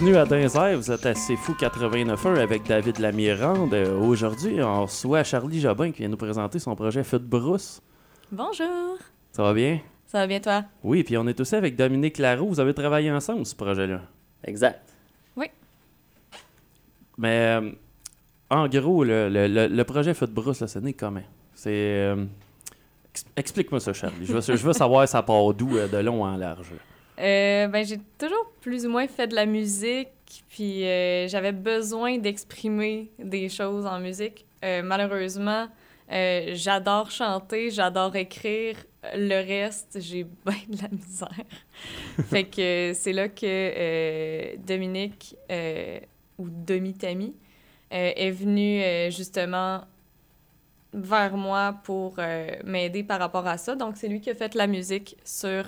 Bienvenue à Dinzer, vous êtes à C'est Fou 89.1 avec David Lamirande. Euh, Aujourd'hui, on reçoit Charlie Jobin qui vient nous présenter son projet Feu de brousse. Bonjour. Ça va bien? Ça va bien toi? Oui, puis on est aussi avec Dominique Laroux. Vous avez travaillé ensemble, ce projet-là. Exact. Mais euh, en gros, le, le- le- le projet Feu de brousse, là, ce n'est comment? C'est... euh, ex- Explique-moi ça, Charlie. Je veux, je veux savoir ça part d'où, de long en large. Euh, ben, j'ai toujours plus ou moins fait de la musique, puis euh, j'avais besoin d'exprimer des choses en musique. Euh, malheureusement, j'adore chanter, j'adore écrire. Le reste, j'ai bien de la misère. fait que c'est là que Dominique, ou Demi-Tami, est venu justement vers moi pour m'aider par rapport à ça. Donc, c'est lui qui a fait la musique sur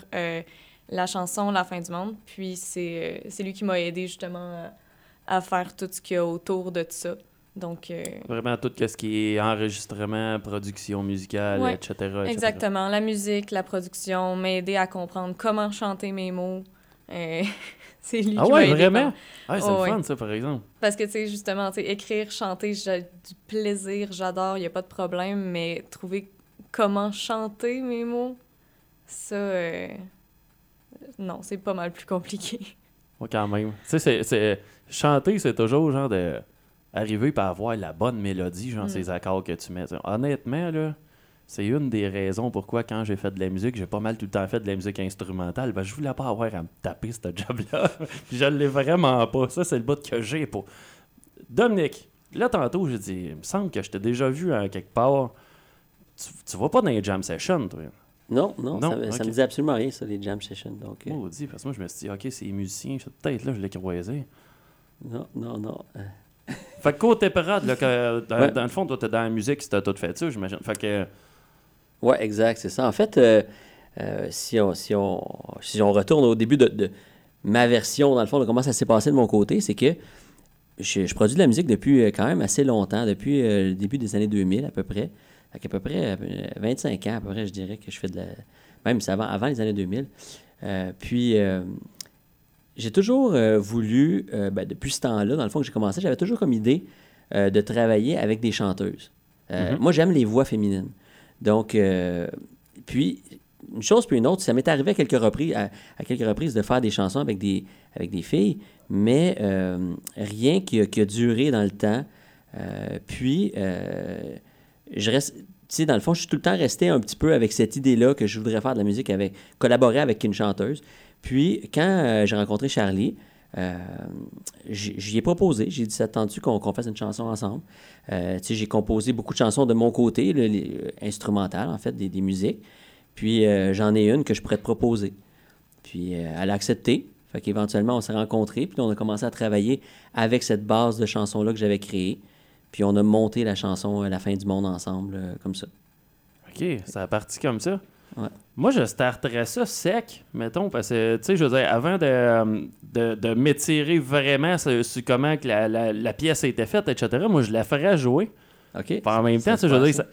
la chanson La fin du monde. Puis, c'est euh, c'est lui qui m'a aidé justement à, à faire tout ce qu'il y a autour de ça. Donc, euh, Vraiment tout ce qui est enregistrement, production musicale, Ouais, etc., etc. exactement. La musique, la production, m'aider à comprendre comment chanter mes mots. Euh, c'est lui Ah qui m'a ouais, aidé vraiment? par- Ah, c'est Oh, le ouais. fun, ça, par exemple. Parce que, tu sais, justement, tu sais, écrire, chanter, j'ai du plaisir, j'adore, il n'y a pas de problème, mais trouver comment chanter mes mots, ça, euh, non, c'est pas mal plus compliqué. Ouais, quand même. Tu sais, c'est- chanter, c'est toujours genre de arriver à avoir la bonne mélodie, genre Mm. ces accords que tu mets. T'sais, Honnêtement, là, c'est une des raisons pourquoi quand j'ai fait de la musique, j'ai pas mal tout le temps fait de la musique instrumentale. Ben, je voulais pas avoir à me taper ce job-là. Puis je l'ai vraiment pas. Ça, c'est le bout que j'ai pas. Dominique, là, tantôt, j'ai dit, il me semble que je t'ai déjà vu à quelque part. Tu, tu vas pas dans les jam sessions, toi. Non, non, Non, ça, me- ça me dit absolument rien, ça, les jam sessions. Donc, euh, Oh, dis, parce que moi, je me suis dit, OK, c'est les musiciens. Peut-être là, je l'ai croisé. non, non, non. euh, Fait que côté parade, là, que, dans, Ouais. dans le fond, toi, t'es dans la musique, si t'as tout fait ça, j'imagine. Fait que, Ouais, exact, c'est ça. En fait, euh, euh, si, on, si, on, si on retourne au début de, de ma version, dans le fond, de comment ça s'est passé de mon côté, c'est que je, je produis de la musique depuis euh, quand même assez longtemps, depuis euh, le début des années 2000 à peu près. Fait qu'à peu près euh, 25 ans, à peu près, je dirais que je fais de la... Même c'est avant, avant les années 2000. Euh, puis, euh, j'ai toujours euh, voulu, euh, ben, depuis ce temps-là, dans le fond que j'ai commencé, j'avais toujours comme idée euh, de travailler avec des chanteuses. Euh, Mhm. Moi, j'aime les voix féminines. Donc, euh, puis, une chose puis une autre, ça m'est arrivé à quelques reprises, à, à quelques reprises de faire des chansons avec des, avec des filles, mais euh, rien qui a, qui a duré dans le temps. Euh, puis, euh, je reste, tu sais, dans le fond, je suis tout le temps resté un petit peu avec cette idée-là que je voudrais faire de la musique avec, collaborer avec une chanteuse. Puis, quand euh, j'ai rencontré Charlie, euh, j'y ai proposé. J'ai dit, ça te tente-tu qu'on fasse une chanson ensemble? Euh, j'ai composé beaucoup de chansons de mon côté, euh, instrumentales, en fait, des, des musiques. Puis, j'en ai une que je pourrais te proposer. Puis, elle a accepté. Fait qu'éventuellement, on s'est rencontrés. Puis, on a commencé à travailler avec cette base de chansons-là que j'avais créée. Puis, on a monté la chanson euh, La fin du monde ensemble, euh, comme ça. OK, ça a parti comme ça. Ouais. Moi, je starterais ça sec, mettons, parce que, tu sais, je veux dire, avant de, euh, de, de m'étirer vraiment sur, sur comment que la, la, la pièce a été faite, etc., moi, je la ferais jouer. OK? Puis en même temps, Ça tu sais, se je veux dire, ça-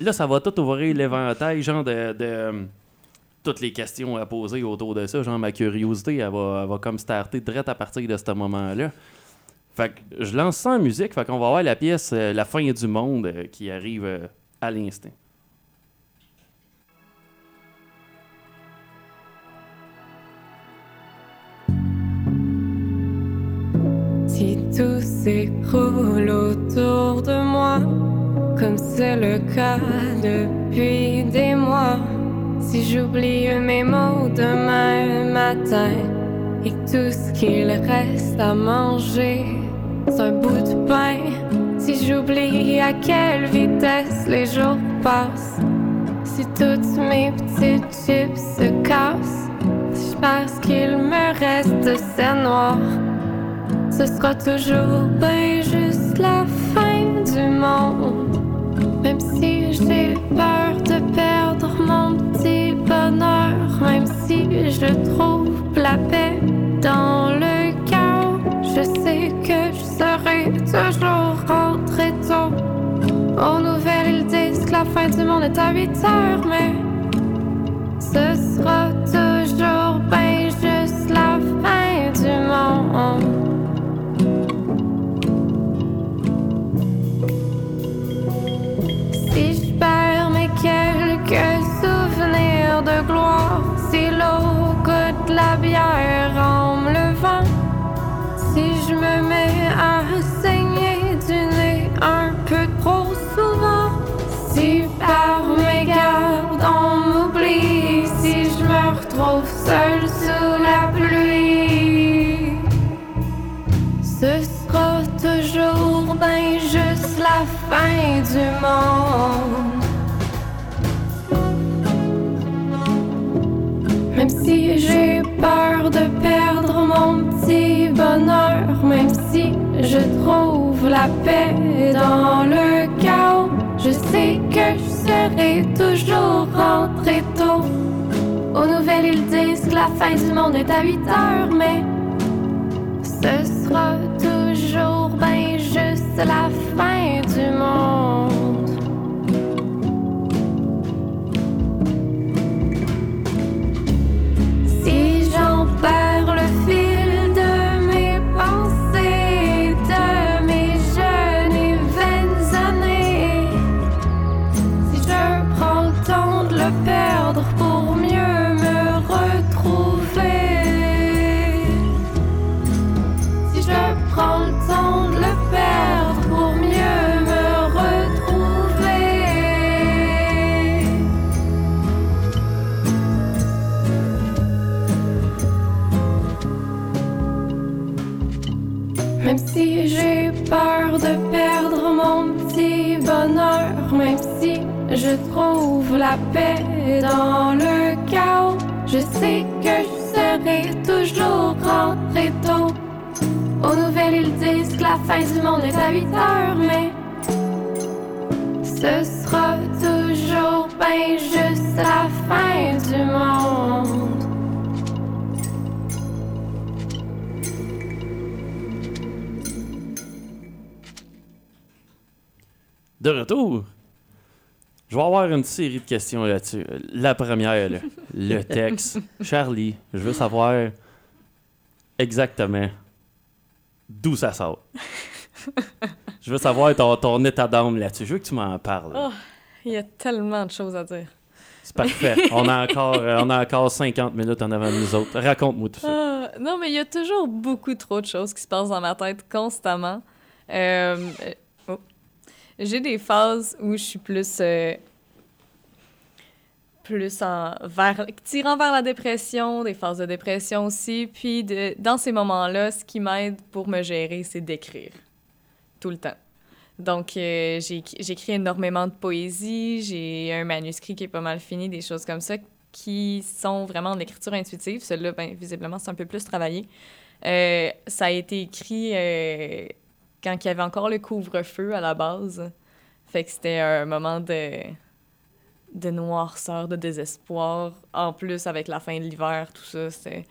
là, ça va tout ouvrir l'éventail, genre, de, de, toutes les questions à poser autour de ça. Genre, ma curiosité, elle va, elle va comme starter direct à partir de ce moment-là. Fait que je lance ça en musique, fait qu'on va avoir la pièce euh, La fin du monde euh, qui arrive euh, à l'instant. Si tout s'écroule autour de moi, comme c'est le cas depuis des mois, si j'oublie mes mots demain matin et tout ce qu'il reste à manger, un bout de pain, si j'oublie à quelle vitesse les jours passent, si toutes mes petites chips se cassent, si je pense qu'il me reste de noire. Ce sera toujours bien juste la fin du monde. Même si j'ai peur de perdre mon petit bonheur, même si je trouve la paix dans le cœur, serai toujours rentré tôt. Aux nouvelles, ils disent que la fin du monde est à 8 heures, mais ce sera toujours fin du monde. Même si j'ai peur de perdre mon petit bonheur, même si je trouve la paix dans le chaos, je sais que je serai toujours rentré tôt. Aux nouvelles, ils disent que la fin du monde est à 8 heures, mais ce sera toujours bien juste la fin la paix dans le chaos, je sais que je serai toujours rentré tôt. Aux nouvelles, ils disent que la fin du monde est à 8 heures, mais ce sera toujours bien juste la fin du monde. De retour, je vais avoir une série de questions là-dessus. La première, là, le texte. Charlie, je veux savoir exactement d'où ça sort. Je veux savoir ton, ton état d'âme là-dessus. Je veux que tu m'en parles. Oh. Il y a tellement de choses à dire. C'est parfait. On a, encore, euh, on a encore 50 minutes en avant de nous autres. Raconte-moi tout ça. Ah, non, mais il y a toujours beaucoup trop de choses qui se passent dans ma tête constamment. Euh, euh. J'ai des phases où je suis plus. euh, plus en, tirant vers la dépression, des phases de dépression aussi. Puis dans ces moments-là, ce qui m'aide pour me gérer, c'est d'écrire. Tout le temps. Donc, euh, j'écris énormément de poésie, j'ai un manuscrit qui est pas mal fini, des choses comme ça qui sont vraiment de l'écriture intuitive. Celui-là, ben, visiblement, c'est un peu plus travaillé. Euh, ça a été écrit euh, quand il y avait encore le couvre-feu à la base. Fait que c'était un moment de, de noirceur, de désespoir. En plus, avec la fin de l'hiver, tout ça, c'était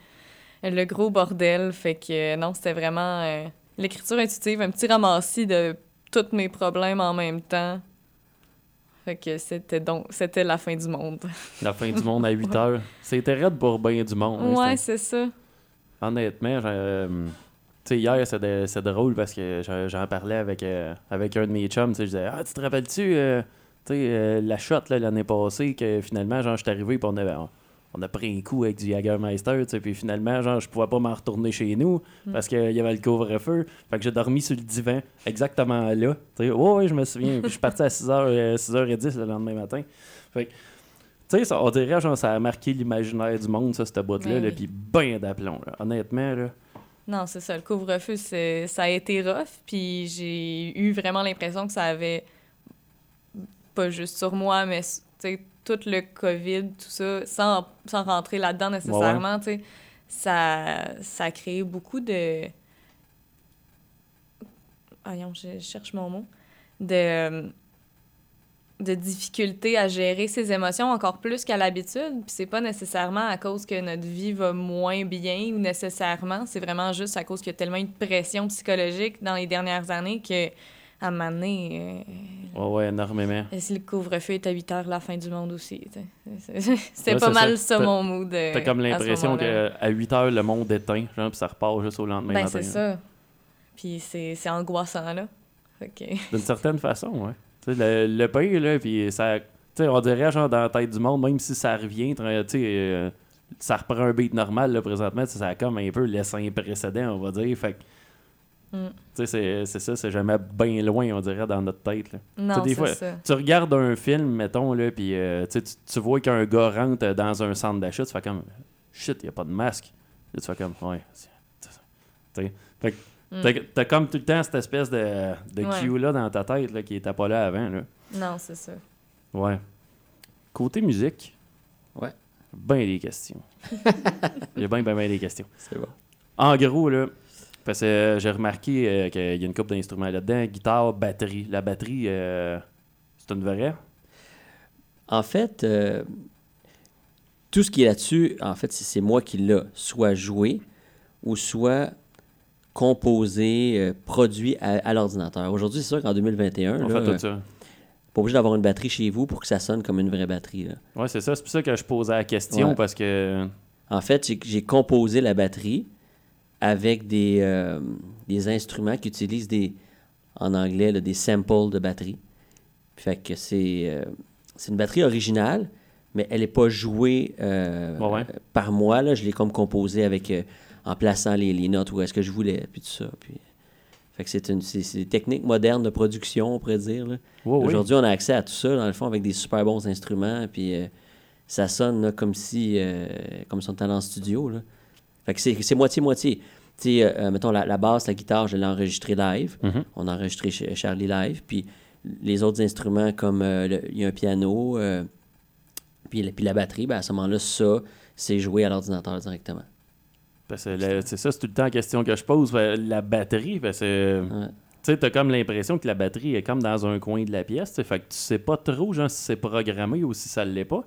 le gros bordel. Fait que non, c'était vraiment euh, l'écriture intuitive, un petit ramassis de tous mes problèmes en même temps. Fait que c'était donc c'était la fin du monde. La fin du monde à 8 heures. C'était raide pour bien du monde. hein, ouais, c'est ça. Honnêtement, j'ai, euh, sais, hier, c'est drôle parce que j'en parlais avec, euh, avec un de mes chums. Je disais, ah, tu te rappelles-tu, euh, euh, la shot l'année passée, que finalement, genre, je suis arrivé, puis on avait. On a pris un coup avec du Jagermeister, puis finalement, genre, je pouvais pas m'en retourner chez nous parce qu'il y avait le couvre-feu. Fait que j'ai dormi sur le divan, exactement là. Ouais, ouais, je me souviens. Je suis parti à 6h, 6h10 le lendemain matin. Fait que, tu sais, ça- on dirait, genre, ça a marqué l'imaginaire du monde, ça, cette boîte-là, Ben là, oui. puis ben d'aplomb. Honnêtement, là. Non, c'est ça. Le couvre-feu, ça a été rough. Puis j'ai eu vraiment l'impression que ça avait, pas juste sur moi, mais tout le COVID, tout ça, sans, sans rentrer là-dedans nécessairement, ça, ça a créé beaucoup de. Voyons, je, je cherche mon mot. De, de difficultés à gérer ses émotions encore plus qu'à l'habitude. Puis c'est pas nécessairement à cause que notre vie va moins bien ou nécessairement. C'est vraiment juste à cause qu'il y a tellement eu de pression psychologique dans les dernières années que à un moment donné, Ouais, ouais, énormément. euh, si le couvre-feu est à 8 heures, la fin du monde aussi. C'était Ouais, pas mal ça. ça, mon mood. euh, T'as comme l'impression qu'à 8 heures, le monde éteint, genre, puis ça repart juste au lendemain Ben, matin. c'est là. ça. Puis c'est c'est angoissant, là. D'une certaine façon, ouais. Le, le pire, là, puis ça... On dirait, genre, dans la tête du monde, même si ça revient, euh, ça reprend un beat normal, là, présentement, ça a comme un peu laissé un précédent, on va dire, fait que... Mm. C'est- c'est ça, c'est jamais bien loin, on dirait, dans notre tête, là. Non, des c'est fois, ça. Tu regardes un film, mettons, là, puis euh, tu, tu- vois qu'un gars rentre dans un centre d'achat, tu fais comme shit, il a pas de masque. Là, tu fais comme ouais. c'est- c'est ça. Tu sais, fait que Mm. T'as comme tout le temps cette espèce de, de Ouais. cue-là dans ta tête là, qui était pas là avant. Là. Non, c'est ça. Ouais. Côté musique. Ouais. Ben des questions. J'ai bien, ben, ben des questions. C'est bon. En gros, là, parce que euh, j'ai remarqué euh, qu'il y a une coupe d'instruments là-dedans guitare, batterie. La batterie, euh, c'est une vraie? En fait, euh, tout ce qui est là-dessus, en fait, c'est c'est moi qui l'ai soit joué ou soit composé, euh, produit à, à l'ordinateur. Aujourd'hui, c'est sûr qu'en 2021, On là, fait tout ça. pas obligé d'avoir une batterie chez vous pour que ça sonne comme une vraie batterie. Ouais, c'est ça. C'est pour ça que je posais la question Ouais. parce que. En fait, j'ai- composé la batterie avec des, euh, des instruments qui utilisent des, en anglais, là, des samples de batterie. Fait que c'est euh, c'est une batterie originale, mais elle n'est pas jouée euh, ouais. par moi. Là. Je l'ai comme composée avec, en plaçant les, les notes où est-ce que je voulais, puis tout ça. Puis, fait que c'est une c'est- des techniques modernes de production, on pourrait dire. oui. Aujourd'hui, on a accès à tout ça, dans le fond, avec des super bons instruments, puis euh, ça sonne là, comme si euh, comme si on était en studio. Là. Fait que c'est moitié-moitié. Tu sais, euh, mettons, la, la basse, la guitare, je l'ai enregistré live. Mhm. On a enregistré chez Charlie live. Puis les autres instruments, comme il y a un piano, puis, la- puis la batterie, ben, à ce moment-là, ça, c'est joué à l'ordinateur directement. C'est ça, c'est tout le temps la question que je pose. La batterie, parce que. Ouais. Tu sais, t'as comme l'impression que la batterie est comme dans un coin de la pièce. Fait que tu sais pas trop, genre, si c'est programmé ou si ça l'est pas.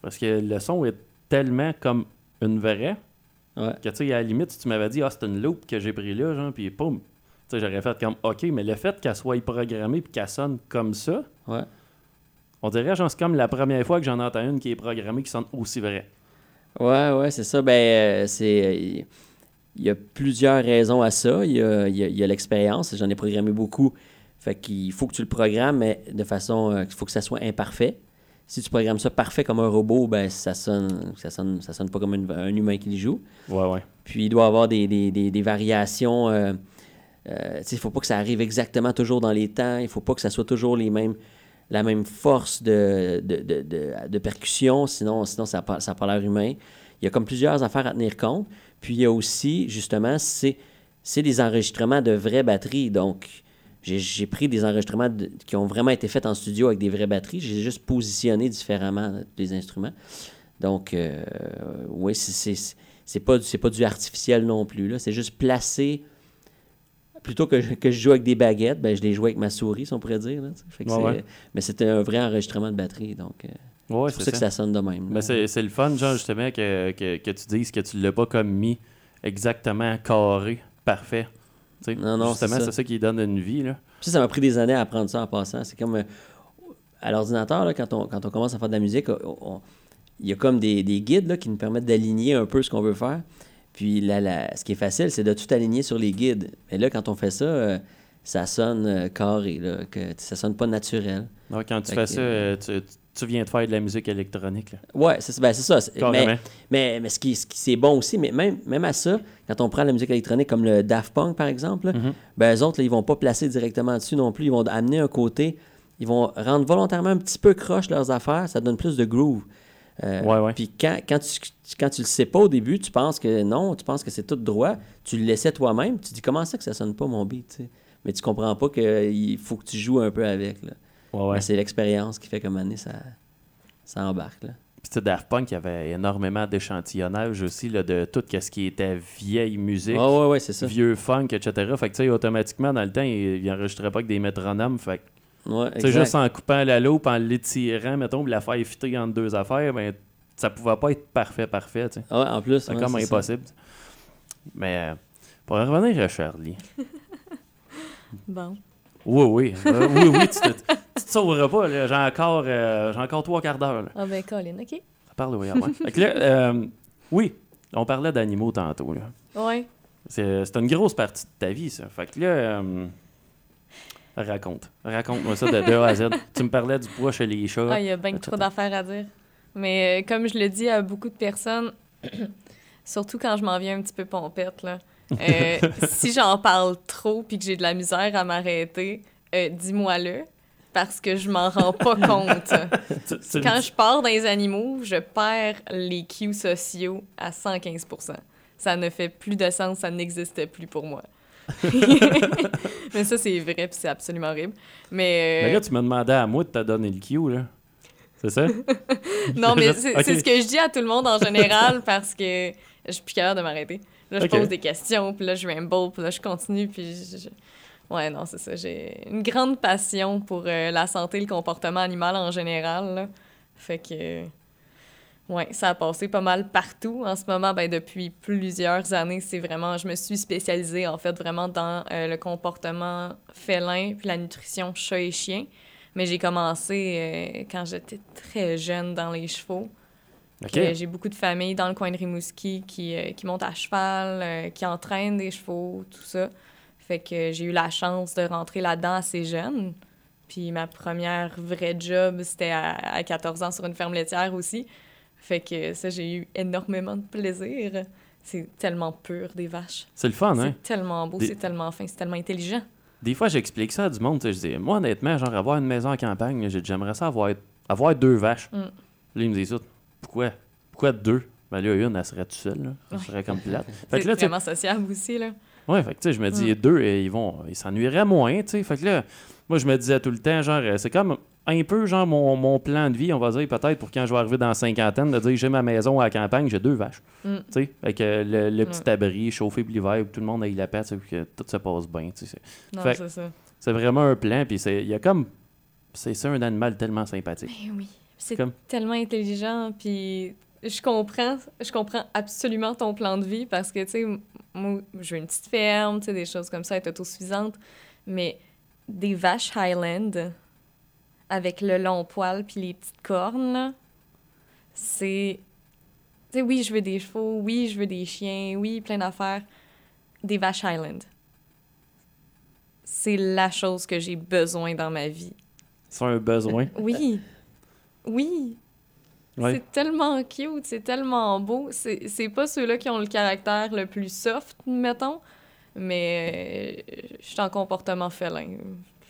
Parce que le son est tellement comme une vraie Ouais. que, tu sais, à la limite, si tu m'avais dit, ah, c'est une loupe que j'ai pris là, genre, puis poum. Tu sais, j'aurais fait comme, OK, mais le fait qu'elle soit programmée puis qu'elle sonne comme ça, Ouais. on dirait, genre, c'est comme la première fois que j'en entends une qui est programmée qui sonne aussi vraie. Ouais, ouais, c'est ça. Ben, euh, c'est. euh, Il y a plusieurs raisons à ça. Il y a, il l'expérience. J'en ai programmé beaucoup. Fait qu'il faut que tu le programmes, mais de façon. euh, Il faut que ça soit imparfait. Si tu programmes ça parfait comme un robot, ben ça sonne, ça sonne, ça sonne pas comme une- un humain qui le joue. Ouais, ouais. Puis il doit y avoir des, des, des, des variations. euh, euh, il faut pas que ça arrive exactement toujours dans les temps. Il faut pas que ça soit toujours les mêmes, la même force de, de, de, de, percussion, sinon, sinon ça n'a pas, l'air humain. Il y a comme plusieurs affaires à tenir compte. Puis il y a aussi, justement, c'est, c'est des enregistrements de vraies batteries. Donc, j'ai, pris des enregistrements qui ont vraiment été faits en studio avec des vraies batteries. J'ai juste positionné différemment des instruments. Donc, euh, oui, c'est, c'est, pas, c'est pas du artificiel non plus. Là. C'est juste placé. Plutôt que, je- que je joue avec des baguettes, ben, je les joue avec ma souris, si on pourrait dire. là, tu sais. Fait que Ouais, c'est- ouais. Mais c'était un vrai enregistrement de batterie. Donc, euh, Ouais, c'est pour ça que ça sonne de même. Mais c'est c'est le fun, genre, justement, que, que, que tu dises que tu l'as pas comme mis exactement carré, parfait. Tu sais, Non, non, justement, c'est ça. qui donne une vie, là. Puis ça, m'a pris des années à apprendre ça en passant. C'est comme euh, à l'ordinateur, là, quand on, quand on commence à faire de la musique, il y a comme des, des guides là, qui nous permettent d'aligner un peu ce qu'on veut faire. Puis là, la- ce qui est facile, c'est de tout aligner sur les guides. Mais là, quand on fait ça, euh, ça sonne euh, carré, là, que, ça sonne pas naturel. Ouais, quand tu Fait fais que- ça, euh, tu, tu viens de faire de la musique électronique, là. Ouais, c'est ben, ça. Carrément. Mais, mais, mais ce qui, ce qui- c'est bon aussi, mais même, même à ça, quand on prend la musique électronique comme le Daft Punk, par exemple, là, Mhm. ben, eux autres, là, ils vont pas placer directement dessus non plus. Ils vont amener un côté, ils vont rendre volontairement un petit peu croche leurs affaires, ça donne plus de groove. Euh, Ouais, ouais. Puis quand, quand, tu, quand tu le sais pas au début, tu penses que non, tu penses que c'est tout droit, tu le laissais toi-même, tu dis comment ça que ça sonne pas mon beat, tu sais? Mais tu comprends pas qu'il faut que tu joues un peu avec. Là. Ouais, c'est l'expérience qui fait comme année, ça, ça embarque. Là. Puis, tu sais, Daft Punk, il y avait énormément d'échantillonnage aussi, là, de tout ce qui était vieille musique, Ouais, ouais, ouais, c'est ça. vieux funk, etc. Fait que, tu sais, automatiquement, dans le temps, il, il enregistrait pas avec des métronomes. Fait que, Ouais, tu sais, exact. juste en coupant la loupe, en l'étirant, mettons, puis la faire fitter entre deux affaires, ben, ça pouvait pas être parfait, parfait, tu sais. Ouais, en plus, C'est ouais, comme c'est ça. impossible. Mais euh, pour en revenir à Charlie. Bon. Oui, oui. euh, oui, oui, tu te, tu te sauveras pas. là. J'ai encore, euh, j'ai encore trois quarts d'heure. Ah ben, Colin, OK. Ça parle, oui, à moi. Fait que là, euh, oui, on parlait d'animaux tantôt. Là. Ouais. C'est, c'est une grosse partie de ta vie, ça. Fait que là, euh, raconte. Raconte-moi ça de, de A à Z. Tu me parlais du poids chez les chats. Ah, il y a bien trop d'affaires à dire. Mais euh, comme je le dis à beaucoup de personnes, surtout quand je m'en viens un petit peu pompette, là, euh, si j'en parle trop puis que j'ai de la misère à m'arrêter, euh, dis-moi-le, parce que je m'en rends pas compte. Tu- tu me Quand je pars dans les animaux, je perds les cues sociaux à 115 Ça ne fait plus de sens, ça n'existe plus pour moi. mais ça, c'est vrai, puis c'est absolument horrible. Mais, euh, Mais là, tu m'as demandé à moi de te donner le cue, là. C'est ça? non, mais c'est Ok. c'est ce que je dis à tout le monde en général parce que je suis plus capable de m'arrêter. Là, je pose des questions, puis là, je ramble, puis là, je continue, puis je- Ouais, non, c'est ça. J'ai une grande passion pour euh, la santé et le comportement animal en général. là. Fait que... Ouais, ça a passé pas mal partout. En ce moment, ben, depuis plusieurs années, c'est vraiment... Je me suis spécialisée, en fait, vraiment dans euh, le comportement félin puis la nutrition chat et chien. Mais j'ai commencé euh, quand j'étais très jeune dans les chevaux. Euh, J'ai beaucoup de familles dans le coin de Rimouski qui, qui montent à cheval, qui entraînent des chevaux, tout ça. Fait que j'ai eu la chance de rentrer là-dedans assez jeune. Puis ma première vraie job, c'était à, à 14 ans sur une ferme laitière aussi. Fait que ça, j'ai eu énormément de plaisir. C'est tellement pur, des vaches. C'est le fun, hein? C'est tellement beau, Des- c'est tellement fin, c'est tellement intelligent. Des fois, j'explique ça à du monde. tu sais, Je dis, moi, honnêtement, genre, avoir une maison en campagne, j'ai- j'aimerais ça avoir, avoir deux vaches. Mm. Là, il me dit ça. Pourquoi? Pourquoi deux? Ben là, une, elle serait toute seule. Là. Ouais. serait comme plate. Fait C'est que là, vraiment sociable aussi, là. Ouais, fait que tu sais, je me dis, Mm. deux, ils vont, ils s'ennuieraient moins, tu sais. Fait que là, moi, je me disais tout le temps, genre, euh, c'est comme un peu, genre, mon, mon plan de vie, on va dire, peut-être, pour quand je vais arriver dans la cinquantaine, de dire, j'ai ma maison à la campagne, j'ai deux vaches. Mm. Tu sais, avec euh, le, le petit Ouais. abri chauffé pour l'hiver, où tout le monde la paix, tu sais, puis que tout se passe bien, c'est- Non, Fait- c'est ça. C'est vraiment un plan, puis c'est, il y a comme, c'est ça, un animal tellement sympathique. Ben oui. C'est Comme- tellement intelligent, puis je comprends, je comprends absolument ton plan de vie parce que, tu sais, moi, veux une petite ferme, tu sais, des choses comme ça, être autosuffisante, mais des vaches Highland avec le long poil puis les petites cornes, c'est... Tu sais, oui, je veux des chevaux, oui, je veux des chiens, oui, plein d'affaires. Des vaches Highland. C'est la chose que j'ai besoin dans ma vie. C'est un besoin. Oui. Oui. Ouais. C'est tellement cute, c'est tellement beau. C'est c'est pas ceux-là qui ont le caractère le plus soft, mettons, mais euh, je suis en comportement félin.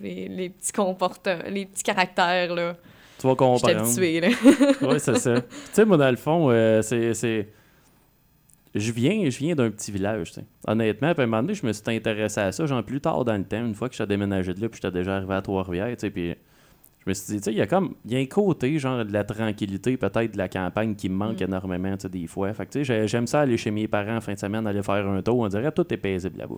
Les, les petits comportements, les petits caractères, là. Tu vas comprendre. habituée, là. oui, c'est ça. tu sais, moi, dans le fond, euh, c'est. Je viens, je viens d'un petit village, tu sais. Honnêtement, à un moment donné, je me suis intéressé à ça, genre plus tard dans le temps, une fois que j'étais déménagé de là, puis j'étais déjà arrivé à Trois-Rivières, tu sais, puis je me suis dit, tu sais, il y a comme, il y a un côté, genre, de la tranquillité, peut-être de la campagne qui me manque Mm. énormément, tu sais, des fois. Fait que, tu sais, j'ai- j'aime ça aller chez mes parents en fin de semaine, aller faire un tour, on dirait, tout est paisible là-bas.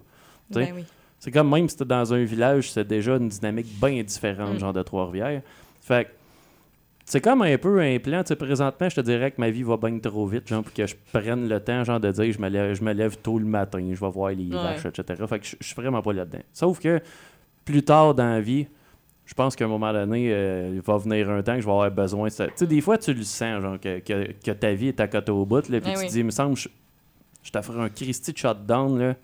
Ben oui. C'est comme même si t'es dans un village, c'est déjà une dynamique bien différente, Mm. genre de Trois-Rivières. Fait que c'est comme un peu un plan. Tu sais, présentement, je te dirais que ma vie va bien trop vite, genre, pour que je prenne le temps, genre, de dire je me lève, je me lève tôt le matin, je vais voir les Ouais. vaches, etc. Fait que je je suis vraiment pas là-dedans. Sauf que plus tard dans la vie, je pense qu'à un moment donné, euh, il va venir un temps que je vais avoir besoin. de ça. Tu sais, des fois, tu le sens, genre, que, que, que ta vie est à côté au bout, là, puis Eh tu oui. te dis, il me semble, je, je t'offre un Christy de shutdown, là.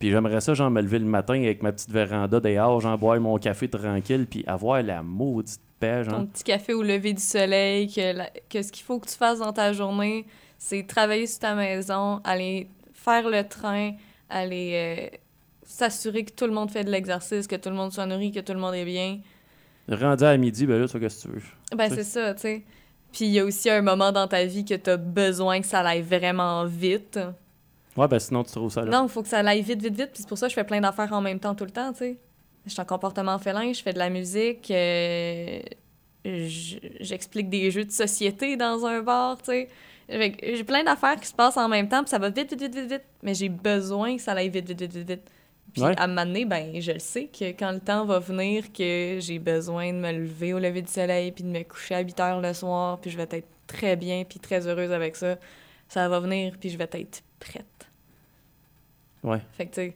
Puis j'aimerais ça, genre, me lever le matin avec ma petite véranda dehors, genre, boire mon café tranquille, puis avoir la maudite paix, genre. Ton petit café au lever du soleil, que, la- que ce qu'il faut que tu fasses dans ta journée, c'est travailler sur ta maison, aller faire le train, aller euh, s'assurer que tout le monde fait de l'exercice, que tout le monde soit nourri, que tout le monde est bien. Rendu à midi, ben là, tu fais qu'est-ce que tu veux. Ben, c'est ça, tu sais. Puis il y a aussi un moment dans ta vie que tu as besoin que ça aille vraiment vite. Ouais, ben sinon, tu trouves ça là. Non, il faut que ça aille vite, vite, vite. Puis c'est pour ça que je fais plein d'affaires en même temps tout le temps, tu sais. Je suis en comportement félin, je fais de la musique, euh, j'explique des jeux de société dans un bar, tu sais. J'ai plein d'affaires qui se passent en même temps, puis ça va vite, vite, vite, vite, vite. Mais j'ai besoin que ça aille vite, vite, vite, vite, vite. Puis Ouais. à un moment donné, ben, je le sais que quand le temps va venir, que j'ai besoin de me lever au lever du soleil, puis de me coucher à 8 heures le soir, puis je vais être très bien, puis très heureuse avec ça, ça va venir, puis je vais être prête. Ouais. Fait que, tu sais,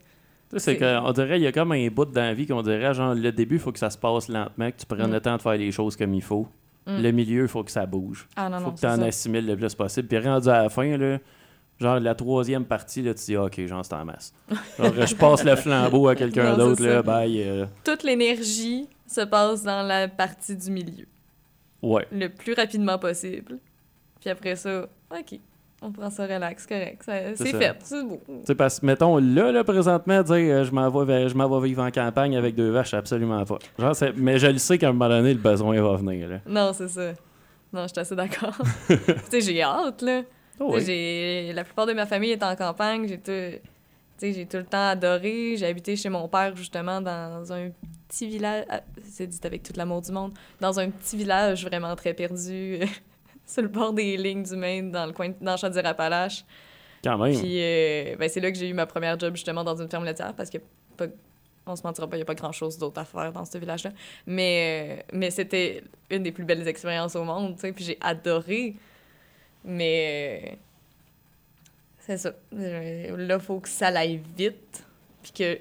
Tu sais, c'est qu'on dirait, il y a comme un bout dans la vie qu'on dirait, genre, le début, il faut que ça se passe lentement, que tu prennes Mm. le temps de faire les choses comme il faut. Mm. Le milieu, il faut que ça bouge. Ah non, faut non, que tu en ça. assimiles le plus possible. Puis rendu à la fin, là, genre la troisième partie, là, tu dis, Ah, OK, genre, c'est en masse. Genre, je passe le flambeau à quelqu'un d'autre, là, bye. euh, Toute l'énergie se passe dans la partie du milieu, ouais. le plus rapidement possible. Puis après ça, OK, on prend ça relax, correct. C'est fait, c'est beau. Tu sais, parce que, mettons, là, là, présentement, dire, euh, je m'en vais, vivre en campagne avec deux vaches, absolument pas. Genre, mais je le sais qu'à un moment donné, le besoin va venir, là. Non, c'est ça. Non, je suis assez d'accord. tu sais, j'ai hâte, là. Oh, oui. La plupart de ma famille est en campagne, j'ai tout... J'ai tout le temps adoré. J'ai habité chez mon père, justement, dans un petit village. ah, C'est dit avec tout l'amour du monde. Dans un petit village vraiment très perdu, sur le bord des lignes du Maine, dans le coin, de- dans Chaudière-Appalaches. Quand même. Puis, euh, ben, c'est là que j'ai eu ma première job, justement, dans une ferme laitière, parce que, pas, on se mentira pas, il n'y a pas grand-chose d'autre à faire dans ce village-là. Mais, euh, mais c'était une des plus belles expériences au monde, tu sais, puis j'ai adoré. Mais euh, c'est ça. Là, il faut que ça aille vite, puis que...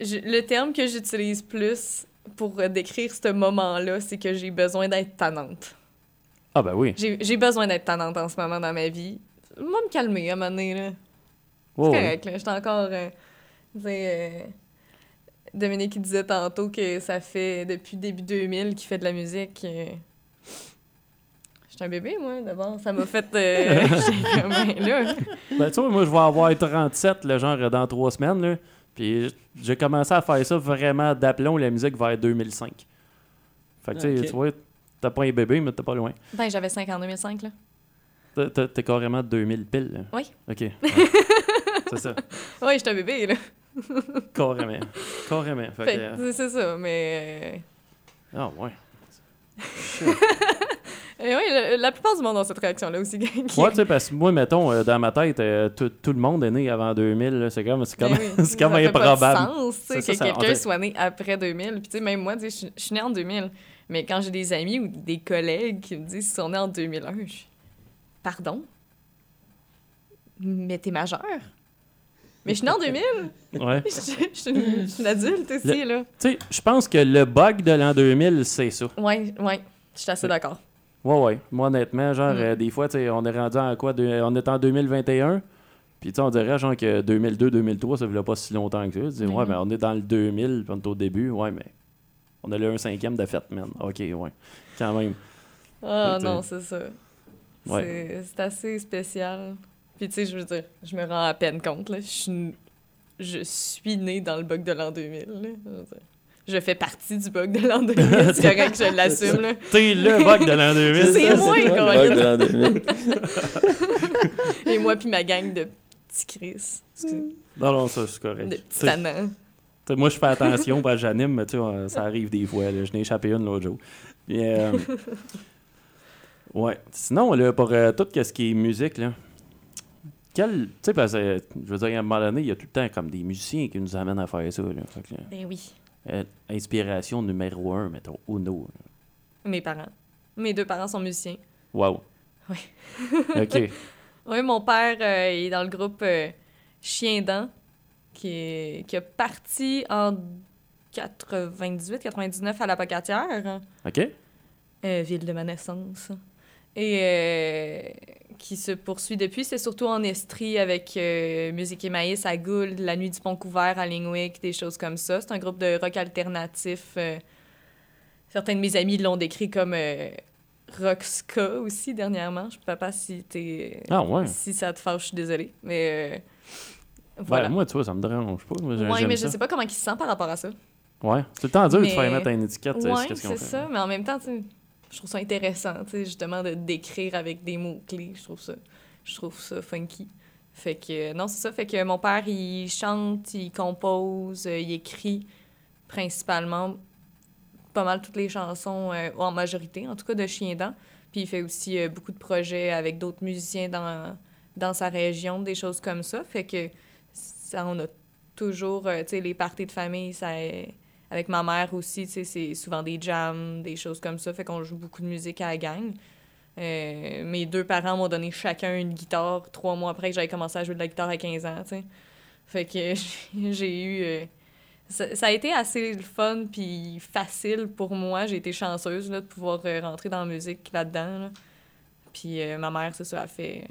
je- le terme que j'utilise plus pour décrire ce moment-là, c'est que j'ai besoin d'être tannante. Ah, ben oui. J'ai j'ai besoin d'être tannante en ce moment dans ma vie. Moi, me calmer à un moment donné, là. C'est Ouais, ouais. correct, là. J'étais encore... euh, tu sais, euh, Dominique disait tantôt que ça fait depuis début 2000 qu'il fait de la musique. euh. J'étais un bébé, moi, d'abord. Ça m'a fait... euh, ben là... Ben, tu vois, moi, je vais avoir 37, le genre, dans trois semaines, là. Puis j'ai commencé à faire ça vraiment d'aplomb, la musique, vers 2005. Fait que, tu sais, Ah, ok. tu vois, t'as pas un bébé, mais t'es pas loin. Ben, j'avais 5 en 2005, là. T'es carrément 2000 piles, là. Oui. OK. ouais. C'est ça. Oui, j'étais un bébé, là. Carrément. Carrément. Fait Fait que, que c'est ça, mais... euh, Ah, ouais. euh, et oui, la, la plupart du monde ont cette réaction-là aussi. qui- Moi, tu sais, parce que moi, mettons, euh, dans ma tête, euh, tout, tout le monde est né avant 2000. là. C'est comme, c'est comme, Ben oui, c'est comme ça fait pas de improbable. sens, C'est que ça, ça- en quelqu'un fait- soit né après 2000. Puis, tu sais, même moi, je suis née en 2000. Mais quand j'ai des amis ou des collègues qui me disent qu'ils sont nés en 2001, je Pardon? Mais t'es majeur? Mais je suis née en 2000! Ouais. je, suis une, je suis une adulte aussi, là. Tu sais, je pense que le bug de l'an 2000, c'est ça. Ouais, ouais, je suis assez d'accord. Ouais, ouais. Moi, honnêtement, genre, Mm. euh, des fois, tu sais, on est rendu en quoi de- On est en 2021. Puis, tu sais, on dirait, genre, que 2002-2003, ça ne pas si longtemps que ça. Tu dis, Mais ouais, mais on est dans le 2000, puis on est au début. Ouais, mais on a le 1 cinquième de fête, man. OK, ouais. Quand même. Ah sais. non, c'est ça. Ouais. C'est- assez spécial. Puis tu sais, je veux dire, je me rends à peine compte, là. Je suis, je suis née dans le bug de l'an 2000, là. Je, fais partie du bug de l'an 2000, c'est correct que je l'assume, là. T'es le bug de l'an 2000. C'est moi, le bug de l'an 2000. Et moi puis ma gang de petits Chris, Non, non, ça, c'est correct. de petits moi, je fais attention, parce que j'anime, mais tu sais, euh, ça arrive des fois. là. Je n'ai échappé une l'autre jour. Puis, euh, ouais. Sinon, là, pour euh, tout ce qui est musique, là, quel. Tu sais, parce que, je veux dire, à un moment donné, il y a tout le temps comme des musiciens qui nous amènent à faire ça. Là. Fait que, Ben oui, euh, inspiration numéro un, mettons, Uno. là. mes parents. Mes deux parents sont musiciens. Wow. Oui. OK. Oui, mon père euh, est dans le groupe euh, Chien Dent, qui, est, qui a parti en 98-99 à la Pocatière. OK? euh, ville de ma naissance. Et euh, qui se poursuit depuis. C'est surtout en Estrie avec euh, Musique et Maïs à Gould, La Nuit du Pont Couvert à Lingwick, des choses comme ça. C'est un groupe de rock alternatif. certains de mes amis l'ont décrit comme rock ska aussi dernièrement. Je ne sais pas si, t'es- Ah, ouais. si ça te fâche, je suis désolée. Mais euh, Ben, moi, tu vois, ça me dérange pas. Moi, ouais, mais je ça. sais pas comment il se sent par rapport à ça. Ouais. C'est le temps dur de Mais- faire mettre une étiquette. euh, Ouais, c'est ça. Mais en même temps, je trouve ça intéressant, justement, de décrire avec des mots-clés. Je trouve ça, je trouve ça funky. Fait que, non, c'est ça. Fait que mon père, il chante, il compose, euh, il écrit principalement pas mal toutes les chansons, euh, ou en majorité, en tout cas, de Chien Dent. Puis il fait aussi euh, beaucoup de projets avec d'autres musiciens dans, dans sa région, des choses comme ça. Fait que ça, on a toujours, euh, tu sais, les parties de famille, ça, avec ma mère aussi, tu sais, c'est souvent des jams, des choses comme ça. Fait qu'on joue beaucoup de musique à la gang. Euh, mes deux parents m'ont donné chacun une guitare trois mois après que j'avais commencé à jouer de la guitare à 15 ans, tu sais. Fait que j'ai eu... euh, ça, ça a été assez fun puis facile pour moi. J'ai été chanceuse là, de pouvoir rentrer dans la musique là-dedans. là. Puis ma mère, c'est ça, elle fait...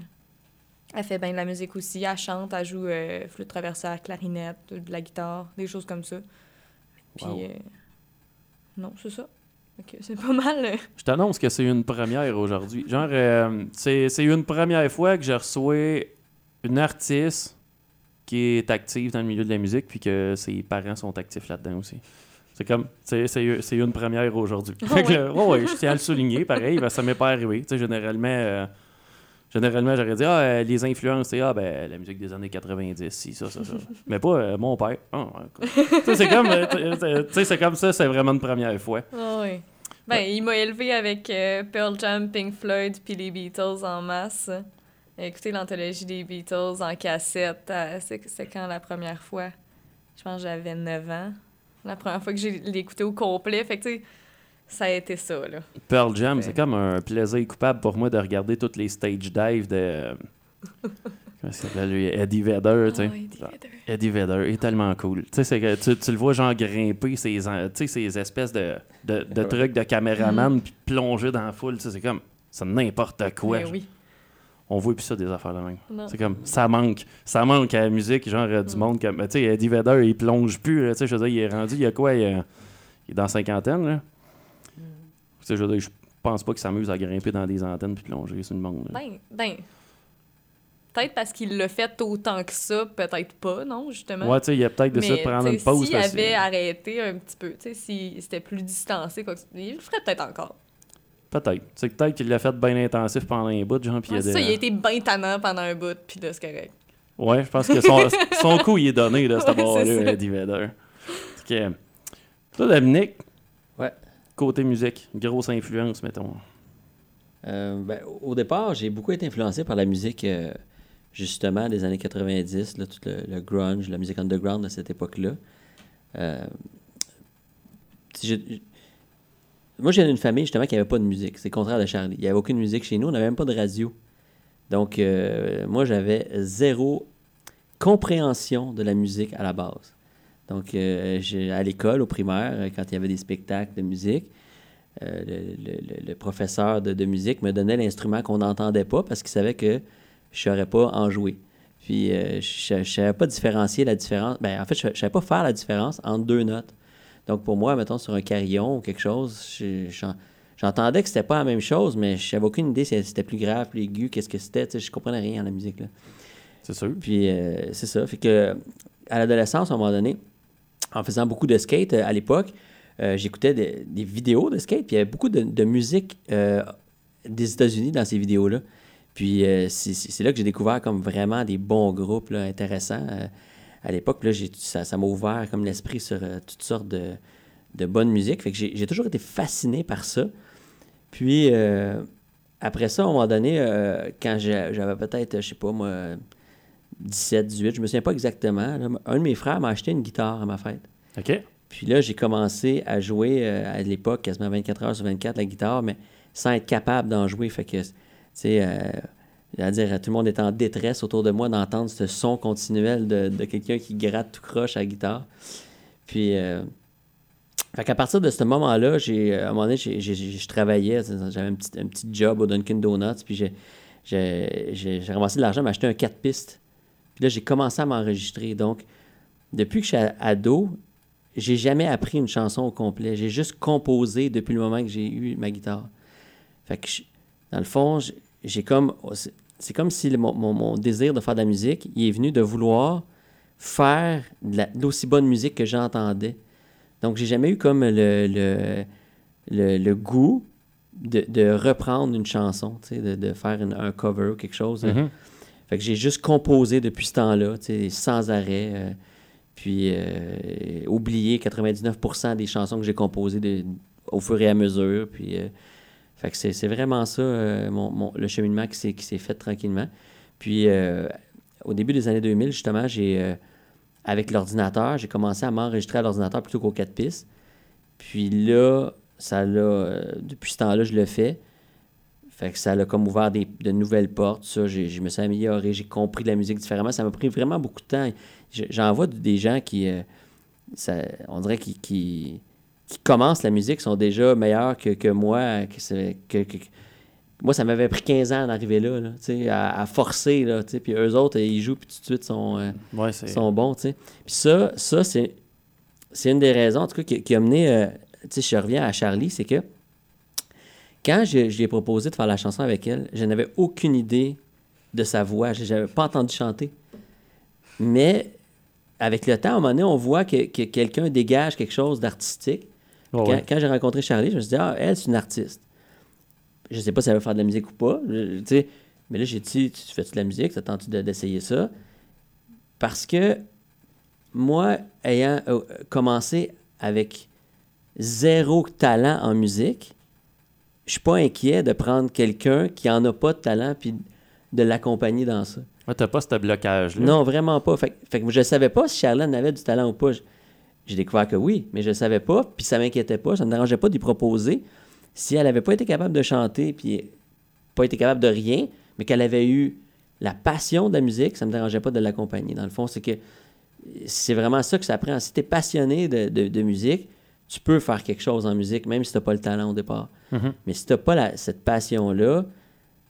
Elle fait bien de la musique aussi. Elle chante, elle joue euh, flûte traversière, clarinette, de la guitare, des choses comme ça. Puis, Wow. euh, non, c'est ça. Ok, c'est pas mal. euh, Je t'annonce que c'est une première aujourd'hui. Genre, c'est c'est une première fois que je reçois une artiste qui est active dans le milieu de la musique, puis que ses parents sont actifs là-dedans aussi. C'est comme, c'est une première aujourd'hui. Ah ouais. ouais, je tiens à le souligner, pareil, ça m'est pas arrivé. Tu sais, généralement, Généralement, j'aurais dit, ah, euh, les influences, c'est ah, ben, la musique des années 90, si, ça, ça, ça. Mais pas euh, mon père. Ah, ouais, quoi. Tu sais, c'est comme, euh, c'est comme ça, c'est vraiment une première fois. Ah oui. Ben, il m'a élevé avec euh, Pearl Jam, Pink Floyd, puis les Beatles en masse. Écouter l'anthologie des Beatles en cassette, euh, c'est c'est quand la première fois? Je pense que j'avais 9 ans. La première fois que j'ai l'écouté au complet. Fait que, tu sais, ça a été ça, là. Pearl Jam, Ouais. c'est comme un plaisir coupable pour moi de regarder toutes les stage dives de. Comment s'appelle lui Eddie Vedder, tu sais. Ah Eddie Vedder. Eddie Vedder est tellement cool. Tu sais, c'est que tu, tu le vois genre grimper ces, en- tu sais, ces espèces de, de, de Ouais. trucs de caméraman puis plonger dans la foule. Tu sais, c'est comme, c'est n'importe quoi. Mais oui. On voit plus ça des affaires de même. C'est comme, ça manque. Ça manque à la musique, genre euh, du Mm. monde comme. Tu sais, Eddie Vedder, il plonge plus. là, Tu sais, je veux dire, il est rendu, il y a quoi Il, est- il est dans la cinquantaine, là? Sais, je je pense pas qu'il s'amuse à grimper dans des antennes puis plonger sur le monde. là. Ben, ben. Peut-être parce qu'il l'a fait autant que ça, peut-être pas, non, justement. Ouais, tu sais, il y a peut-être décidé de prendre une pause. S'il avait arrêté un petit peu, tu sais, s'il c'était plus distancé, quoi il le ferait peut-être encore. Peut-être. C'est que peut-être qu'il l'a fait bien intensif pendant un bout, genre, puis il y a Ouais, des- Ça, il a été bien tannant pendant un bout, puis là, c'est correct. Ouais, je pense que son, son coup, il est donné, là, ce Ouais, bord-là, c'est ça. Eddie Vedder. Que, toi, Dominique, Ouais. Côté musique, grosse influence, mettons. Euh, ben, au départ, j'ai beaucoup été influencé par la musique, euh, justement, des années 90, là, tout le, grunge, la musique underground de cette époque-là. Euh, moi, j'ai une famille, justement, qui n'avait pas de musique. C'est le contraire de Charlie. Il n'y avait aucune musique chez nous, on n'avait même pas de radio. Donc, moi, j'avais zéro compréhension de la musique à la base. Donc, euh, à l'école, au primaire, euh, quand il y avait des spectacles de musique, euh, le, le- professeur de, de musique me donnait l'instrument qu'on n'entendait pas parce qu'il savait que je ne saurais pas en jouer. Puis euh, je ne savais pas différencier la différence. Ben, en fait, je ne savais pas faire la différence entre deux notes. Donc pour moi, mettons sur un carillon ou quelque chose, je- j'en- j'entendais que c'était pas la même chose, mais je n'avais aucune idée si c'était plus grave, plus aigu, qu'est-ce que c'était. Je comprenais rien à la musique. C'est sûr. Puis c'est ça. Fait que à l'adolescence, à un moment donné, en faisant beaucoup de skate euh, à l'époque, euh, j'écoutais des, vidéos de skate, puis il y avait beaucoup de, musique euh, des États-Unis dans ces vidéos-là. Puis c'est là que j'ai découvert comme vraiment des bons groupes intéressants. à l'époque, ça m'a ouvert comme l'esprit sur toutes sortes de, de bonne musique. Fait que j'ai toujours été fasciné par ça. Puis après ça, à un moment donné, quand j'avais peut-être, je sais pas moi, 17, 18, je me souviens pas exactement, là, un de mes frères m'a acheté une guitare à ma fête. OK? Puis là, j'ai commencé à jouer euh, à l'époque, quasiment 24 heures sur 24, la guitare, mais sans être capable d'en jouer. Fait que, tu sais, euh, c'est-à-dire, tout le monde est en détresse autour de moi d'entendre ce son continuel de, de quelqu'un qui gratte tout croche à la guitare. Puis, euh, fait qu'à partir de ce moment-là, j'ai, à un moment donné, j'ai, j'ai- j'ai- je travaillais, j'avais un petit, un petit job au Dunkin' Donuts, puis j'ai, j'ai, ramassé de l'argent, m'a acheté un 4 pistes. Puis là, j'ai commencé à m'enregistrer. Donc, depuis que je suis ado, j'ai jamais appris une chanson au complet. J'ai juste composé depuis le moment que j'ai eu ma guitare. Fait que, dans le fond, j'ai- comme. c'est- C'est comme si mon, désir de faire de la musique, il est venu de vouloir faire l'aussi bonne musique que j'entendais. Donc, j'ai jamais eu comme le, le, le, goût de, de reprendre une chanson, de, de faire un cover ou quelque chose. Mhm. Fait que j'ai juste composé depuis ce temps-là, sans arrêt. euh, puis euh, oublié 99% des chansons que j'ai composées au fur et à mesure. Puis, euh, fait que c'est vraiment ça, mon, le cheminement qui s'est fait tranquillement. Puis au début des années 2000, justement, j'ai avec l'ordinateur, j'ai commencé à m'enregistrer à l'ordinateur plutôt qu'au 4 pistes. Puis là, ça euh, depuis ce temps-là, je le fais. Fait que ça l'a comme ouvert des, de nouvelles portes. Ça, j'ai- je me suis amélioré, j'ai compris la musique différemment. Ça m'a pris vraiment beaucoup de temps. Je- J'en vois des gens qui, euh, ça, on dirait, qui, qui, qui commencent la musique, sont déjà meilleurs que, que moi. Que que- moi, ça m'avait pris 15 ans d'arriver là, là, à, à forcer. Là, puis eux autres, ils jouent, puis tout de suite, sont, euh, Ouais, sont bons. Puis ça, ça c'est, c'est une des raisons, en tout cas, qui, qui a mené. euh, je reviens à Charlie, c'est que quand lui ai proposé de faire la chanson avec elle, je n'avais aucune idée de sa voix. Je n'avais pas entendu chanter. Mais avec le temps, à un moment donné, on voit que, que quelqu'un dégage quelque chose d'artistique. Ouais, Quand, ouais. quand j'ai rencontré Charlie, je me suis dit, ah, elle, c'est une artiste. Je sais pas si elle veut faire de la musique ou pas. Je- tu sais, Mais là, j'ai dit, tu fais de la musique, ça tente d'essayer ça? Parce que moi, ayant euh, commencé avec zéro talent en musique, je suis pas inquiet de prendre quelqu'un qui en a pas de talent puis de l'accompagner dans ça. Ouais, t'as pas ce blocage-là? Non, vraiment pas. Fait, fait que je savais pas si Charlène avait du talent ou pas. J'ai découvert que oui, mais je ne savais pas, puis ça m'inquiétait pas, ça ne me dérangeait pas d'y proposer. Si elle n'avait pas été capable de chanter, puis pas été capable de rien, mais qu'elle avait eu la passion de la musique, ça ne me dérangeait pas de l'accompagner. Dans le fond, c'est que c'est vraiment ça que ça prend. Si tu es passionné de, musique, tu peux faire quelque chose en musique, même si tu n'as pas le talent au départ. Mm-hmm. Mais si tu n'as pas cette passion-là,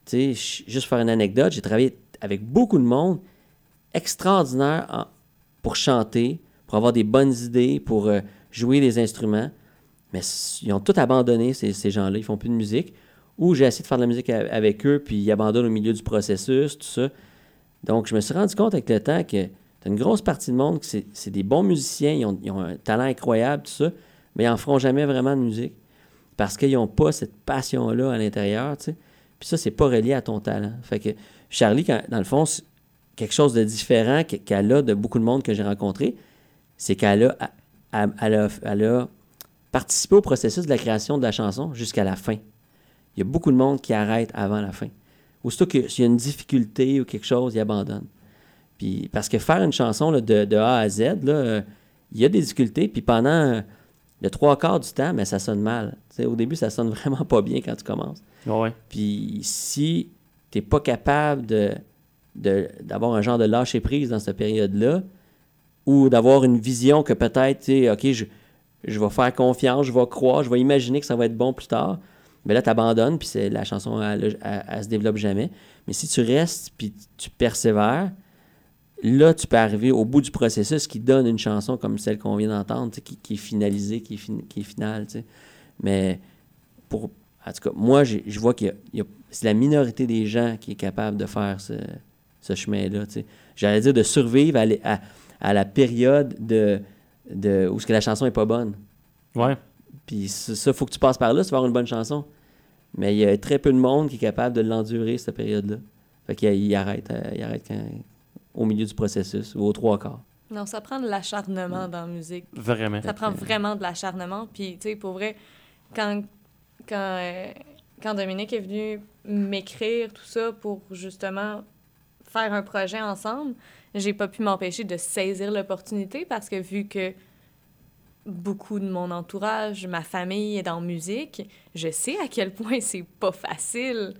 tu sais, juste faire une anecdote, j'ai travaillé avec beaucoup de monde extraordinaire pour chanter, pour avoir des bonnes idées, pour euh, jouer des instruments. Mais ils ont tout abandonné, ces, ces gens-là. Ils font plus de musique. Ou j'ai essayé de faire de la musique avec eux, puis ils abandonnent au milieu du processus, tout ça. Donc, je me suis rendu compte avec le temps que tu une grosse partie du monde, c'est des bons musiciens, ils ont, un talent incroyable, tout ça, mais ils n'en feront jamais vraiment de musique. Parce qu'ils n'ont pas cette passion-là à l'intérieur, tu sais. Puis ça, c'est pas relié à ton talent. Fait que Charlie, dans le fond, quelque chose de différent qu'elle a de beaucoup de monde que j'ai rencontré, c'est qu'elle a, participé au processus de la création de la chanson jusqu'à la fin. Il y a beaucoup de monde qui arrête avant la fin. Aussitôt qu'il y a une difficulté ou quelque chose, il abandonne. Puis, parce que faire une chanson de, A à Z, là, il y a des difficultés, puis pendant le trois quarts du temps, mais ça sonne mal. au début, ça sonne vraiment pas bien quand tu commences. Ouais. Puis si tu n'es pas capable de, d'avoir un genre de lâcher prise dans cette période-là, ou d'avoir une vision que peut-être, tu sais, OK, je, je vais faire confiance, je vais croire, je vais imaginer que ça va être bon plus tard. Mais là, tu abandonnes, puis la chanson, elle, elle, se développe jamais. Mais si tu restes, puis tu persévères, là, tu peux arriver au bout du processus qui donne une chanson comme celle qu'on vient d'entendre, qui, qui, est finalisée, qui est, qui est finale. Mais pour, en tout cas, moi, je vois que c'est la minorité des gens qui est capable de faire ce, ce chemin-là. J'allais dire de survivre à, à, la période de, de, où ce que la chanson est pas bonne. Ouais. Puis ça, il faut que tu passes par là, tu vas avoir une bonne chanson. Mais il y a très peu de monde qui est capable de l'endurer, cette période-là. Fait qu'il arrête, euh, il arrête au milieu du processus ou aux trois quarts. Non, ça prend de l'acharnement dans la musique. Vraiment. Ça prend vraiment de l'acharnement. Puis, tu sais, pour vrai, quand, quand, euh, quand Dominique est venu m'écrire tout ça pour justement faire un projet ensemble, j'ai pas pu m'empêcher de saisir l'opportunité parce que vu que beaucoup de mon entourage, ma famille est dans la musique, je sais à quel point c'est pas facile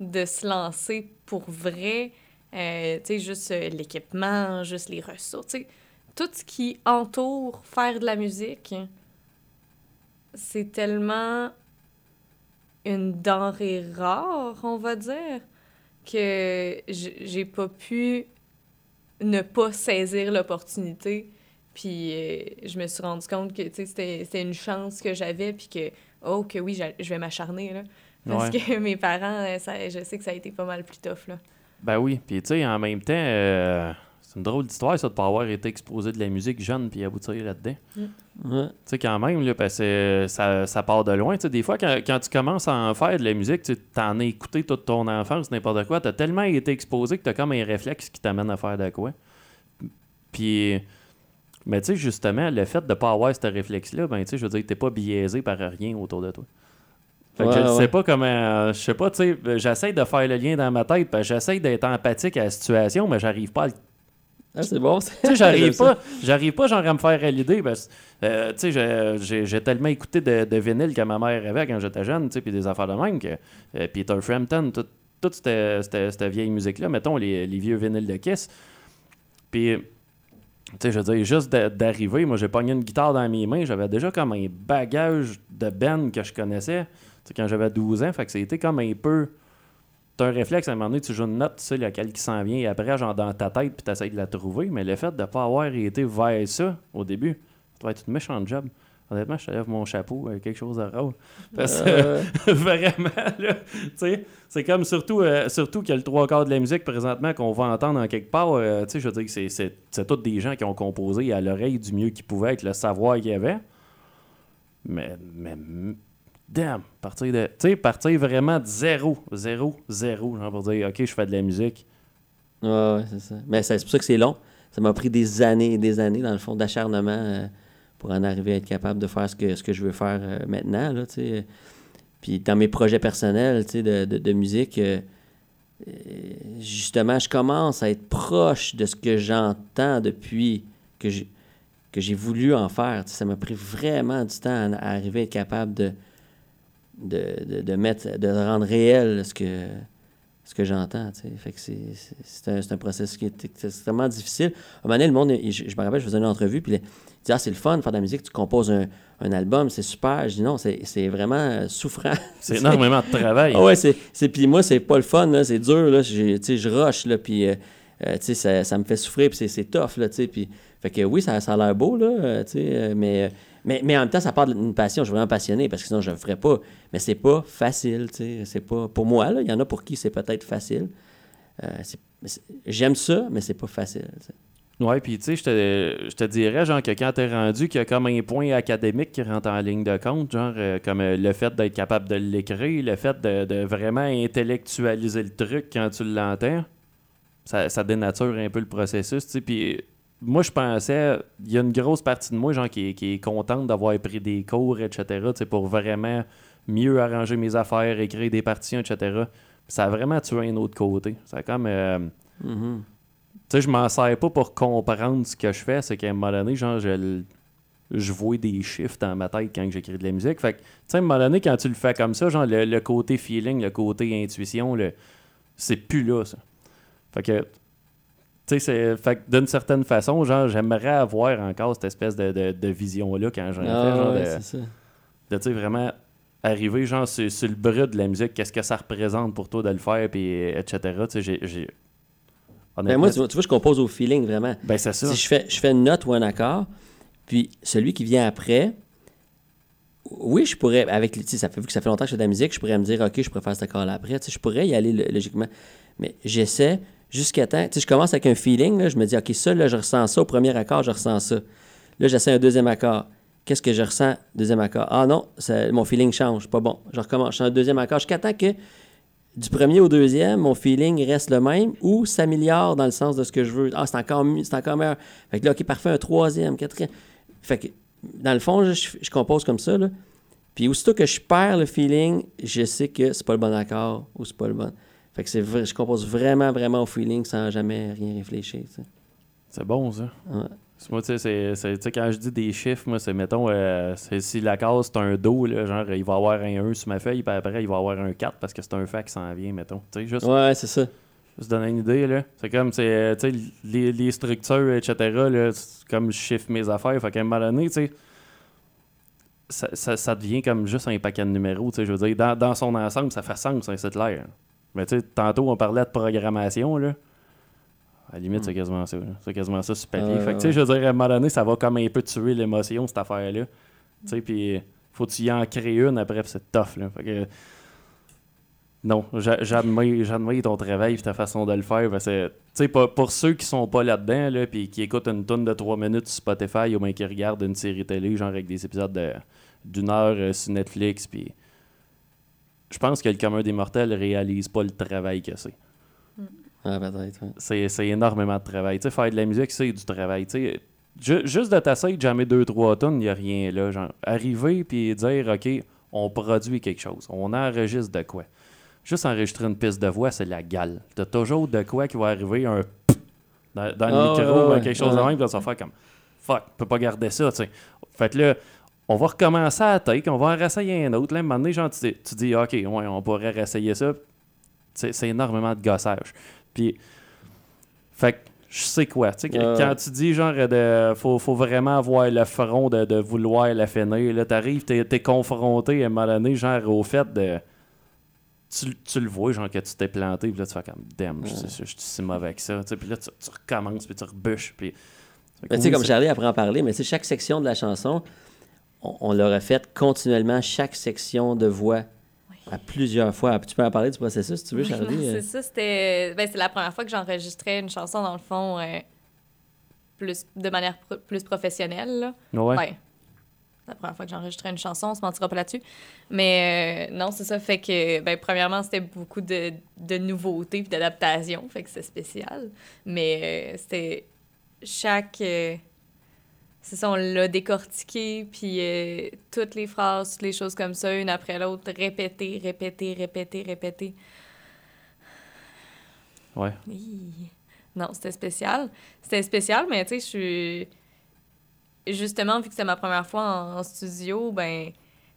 de se lancer pour vrai. Euh, tu sais, juste euh, l'équipement, juste les ressources, tu sais, tout ce qui entoure faire de la musique, c'est tellement une denrée rare, on va dire, que j'ai pas pu ne pas saisir l'opportunité. Puis euh, je me suis rendu compte que c'était une chance que j'avais, puis que, oh, que oui, je vais m'acharner. Là, parce que mes parents, euh, ça, je sais que ça a été pas mal plus tough. Là. Ben oui, puis tu sais, en même temps, euh, c'est une drôle d'histoire, ça, de pas avoir été exposé de la musique jeune puis aboutir là-dedans. Mm. Tu sais, quand même, là, parce que ça, ça part de loin. Tu sais, des fois, quand, quand, tu commences à en faire de la musique, tu en as écouté toute ton enfance, n'importe quoi, tu as tellement été exposé que tu as comme un réflexe qui t'amène à faire de quoi. Puis. Mais tu sais, justement, le fait de ne pas avoir ce réflexe-là, ben, tu sais, je veux dire, t'es pas biaisé par rien autour de toi. Fait que je ne sais pas comment. je sais pas, tu sais, j'essaie de faire le lien dans ma tête, j'essaie d'être empathique à la situation, mais j'arrive pas à le ah, c'est bon. Tu sais, j'arrive pas, j'arrive pas genre à me faire à l'idée. Euh, tu sais, j'ai tellement écouté de, de vinyle que ma mère avait quand j'étais jeune, tu sais, puis des affaires de même que euh, Peter Frampton, toute cette, vieille musique-là, mettons les, les, vieux vinyles de Kiss. Puis, tu sais, je veux dire, juste d'arriver, moi j'ai pogné une guitare dans mes mains, j'avais déjà comme un bagage de Ben que je connaissais, quand j'avais 12 ans, fait que c'était comme un peu tu un réflexe, à un moment donné, tu joues une note, tu sais laquelle qui s'en vient, et après, genre dans ta tête, puis tu essaies de la trouver. Mais le fait de ne pas avoir été vers ça au début, ça doit être une méchante job. Honnêtement, je te lève mon chapeau avec quelque chose de rare. Parce que euh. vraiment, là, tu sais, c'est comme surtout, euh, surtout qu'il y a le trois quarts de la musique présentement qu'on va entendre en quelque part. Euh, tu sais, je veux dire que c'est tous des gens qui ont composé à l'oreille du mieux qu'ils pouvaient avec le savoir qu'il y avait. Mais, mais damn, partir de. Tu sais, partir vraiment de zéro, zéro, zéro, genre pour dire, OK, je fais de la musique. Ouais, ouais, c'est ça. Mais c'est pour ça que c'est long. Ça m'a pris des années et des années, dans le fond, d'acharnement euh, pour en arriver à être capable de faire ce que, ce que je veux faire euh, maintenant, là, tu sais. Puis dans mes projets personnels, tu sais, de, de, musique, euh, justement, je commence à être proche de ce que j'entends depuis que j'ai que voulu en faire. Tu sais, ça m'a pris vraiment du temps à arriver à être capable de, de, de, de mettre, de rendre réel ce que, ce que j'entends. Fait que c'est, un, un processus qui est ex- extrêmement difficile. À un moment donné, le monde, il- je, je me rappelle, je faisais une entrevue, puis il dit Ah, c'est le fun de faire de la musique, tu composes un, un album, c'est super. Je dis Non, c'est, vraiment souffrant. C'est énormément de travail. Ah ouais, c'est, puis moi c'est pas le fun c'est dur là, je rush là puis euh, euh, tu sais ça, ça me fait souffrir puis c'est, tough là, tu sais puis fait que oui, ça, ça a l'air beau là, euh, tu sais mais, mais mais en même temps ça part d'une passion, je suis vraiment passionné parce que sinon je le ferais pas, mais c'est pas facile, tu sais, c'est pas pour moi il y en a pour qui c'est peut-être facile. Euh, j'aime ça, mais c'est pas facile. Ouais, puis tu sais, je te, je te dirais, genre, que quand t'es rendu, qu'il y a comme un point académique qui rentre en ligne de compte, genre, euh, comme euh, le fait d'être capable de l'écrire, le fait de, de vraiment intellectualiser le truc quand tu l'entends, ça, ça dénature un peu le processus, tu sais, puis moi, je pensais, il y a une grosse partie de moi, genre, qui, est- qui est contente d'avoir pris des cours, etc., pour vraiment mieux arranger mes affaires, écrire des partitions, etc., ça a vraiment tué un autre côté. Ça a comme... euh, Mhm. tu sais, je m'en sers pas pour comprendre ce que je fais, c'est qu'à un moment donné, genre, je, je vois des chiffres dans ma tête quand j'écris de la musique. Fait que, tu sais, à un moment donné, quand tu le fais comme ça, genre, le, le côté feeling, le côté intuition, le, c'est plus là, ça. Fait que, tu sais, d'une certaine façon, genre, j'aimerais avoir encore cette espèce de, de, de vision-là quand j'en fais, Ah, genre, ouais, de, tu sais, vraiment arriver, genre, sur, sur le brut de la musique, qu'est-ce que ça représente pour toi de le faire, puis etc. Tu sais, j'ai... Ben, moi, tu vois, tu vois, je compose au feeling vraiment. ben, c'est ça. Si je fais, je fais une note ou un accord, puis celui qui vient après, oui, je pourrais, avec, tu sais, ça fait, vu que ça fait longtemps que je fais de la musique, je pourrais me dire, OK, je pourrais faire cet accord-là après. Tu sais, je pourrais y aller lo- logiquement. Mais j'essaie jusqu'à temps. Tu je commence avec un feeling, je me dis, OK, ça, là, je ressens ça. Au premier accord, je ressens ça. Là, j'essaie un deuxième accord. Qu'est-ce que je ressens, deuxième accord? Ah non, mon feeling change, pas bon. Je recommence, je un deuxième accord jusqu'à temps que du premier au deuxième, mon feeling reste le même ou s'améliore dans le sens de ce que je veux. Ah, c'est encore, mieux- c'est encore meilleur. Fait que là, OK, parfait, un troisième, quatrième. Fait que, dans le fond, je, je compose comme ça, là. Puis aussitôt que je perds le feeling, je sais que c'est pas le bon accord ou c'est pas le bon. Fait que c'est je compose vraiment, vraiment au feeling sans jamais rien réfléchir. C'est bon, ça. Ouais. Moi, tu sais, quand je dis des chiffres, moi, c'est, mettons, euh, si la case, c'est un Do, là, genre, il va avoir un 1 sur ma feuille, puis après, il va avoir un 4 parce que c'est un fait qui s'en vient, mettons. Tu sais, juste, Ouais, c'est ça. juste donner une idée, là. C'est comme, c'est, euh, tu sais, les, les structures, etc., là, comme je chiffre mes affaires. Fait qu'à un moment donné, tu sais, ça, ça, ça devient comme juste un paquet de numéros, tu sais, je veux dire, dans, dans son ensemble, ça fait sens, hein, c'est clair. Mais tu sais, tantôt, on parlait de programmation, là. À la limite, c'est quasiment ça. C'est quasiment ça sur papier. Fait que, tu sais, je veux dire, à un moment donné, ça va comme un peu tuer l'émotion, cette affaire-là. Tu sais, puis faut que tu y en crées une après, c'est tough, là. Fait que... Non, j'a- j'admire j'admire ton travail et ta façon de le faire. parce que, Tu sais, pour, pour ceux qui sont pas là-dedans, là, puis qui écoutent une tonne de 3 minutes sur Spotify ou bien qui regardent une série télé, genre avec des épisodes de- d'une heure euh, sur Netflix, puis je pense que le commun des mortels réalise pas le travail que c'est. Ouais, peut-être, ouais. C'est c'est énormément de travail. Tu sais, faire de la musique, c'est du travail. Ju- juste de t'asseoir de jammer 2-3 tonnes, il n'y a rien là. Genre, arriver puis dire, OK, on produit quelque chose. On enregistre de quoi. Juste enregistrer une piste de voix, c'est la gale. T'as toujours de quoi qui va arriver un dans, dans le Ah, micro ouais, ou ouais, quelque chose de même, puis ça va faire comme fuck, on peut pas garder ça, tu sais. Fait que là, on va recommencer à take, on va en réessayer un autre. Là, à un moment donné, genre, tu, dis- tu dis, OK, ouais, on pourrait réessayer ça. C'est c'est énormément de gossage. Puis, fait que je sais quoi. Tu sais, quand tu dis, genre, de, faut, faut vraiment avoir le front de, de vouloir la finir, là, t'arrives, t'es es confronté à un moment donné, genre, au fait de. Tu, tu le vois, genre, que tu t'es planté, puis là, tu fais comme, damn, je, je- je suis si mauvais que ça. Tu sais, Puis là, tu, tu recommences, puis tu rebûches. Puis. Mais tu sais, comme Charlie après en parler, mais tu sais, chaque section de la chanson, on, on l'aurait fait continuellement, chaque section de voix, à plusieurs fois. Tu peux en parler du processus, si tu veux, Oui, Charlie? euh? c'est ça, c'était. Ben, c'est la première fois que j'enregistrais une chanson, dans le fond, euh, plus, de manière pro- plus professionnelle. Là. Ouais. Ouais. la première fois que j'enregistrais une chanson, on se mentira pas là-dessus. Mais euh, non, c'est ça. Fait que, ben, premièrement, c'était beaucoup de, de nouveautés puis d'adaptations. Fait que c'est spécial. Mais euh, c'était chaque. C'est ça, on l'a décortiqué, puis euh, toutes les phrases, toutes les choses comme ça, une après l'autre, répéter, répéter, répéter, répéter. Ouais. Hi. Non, c'était spécial. C'était spécial, mais tu sais, je suis. Justement, vu que c'était ma première fois en, en studio, ben,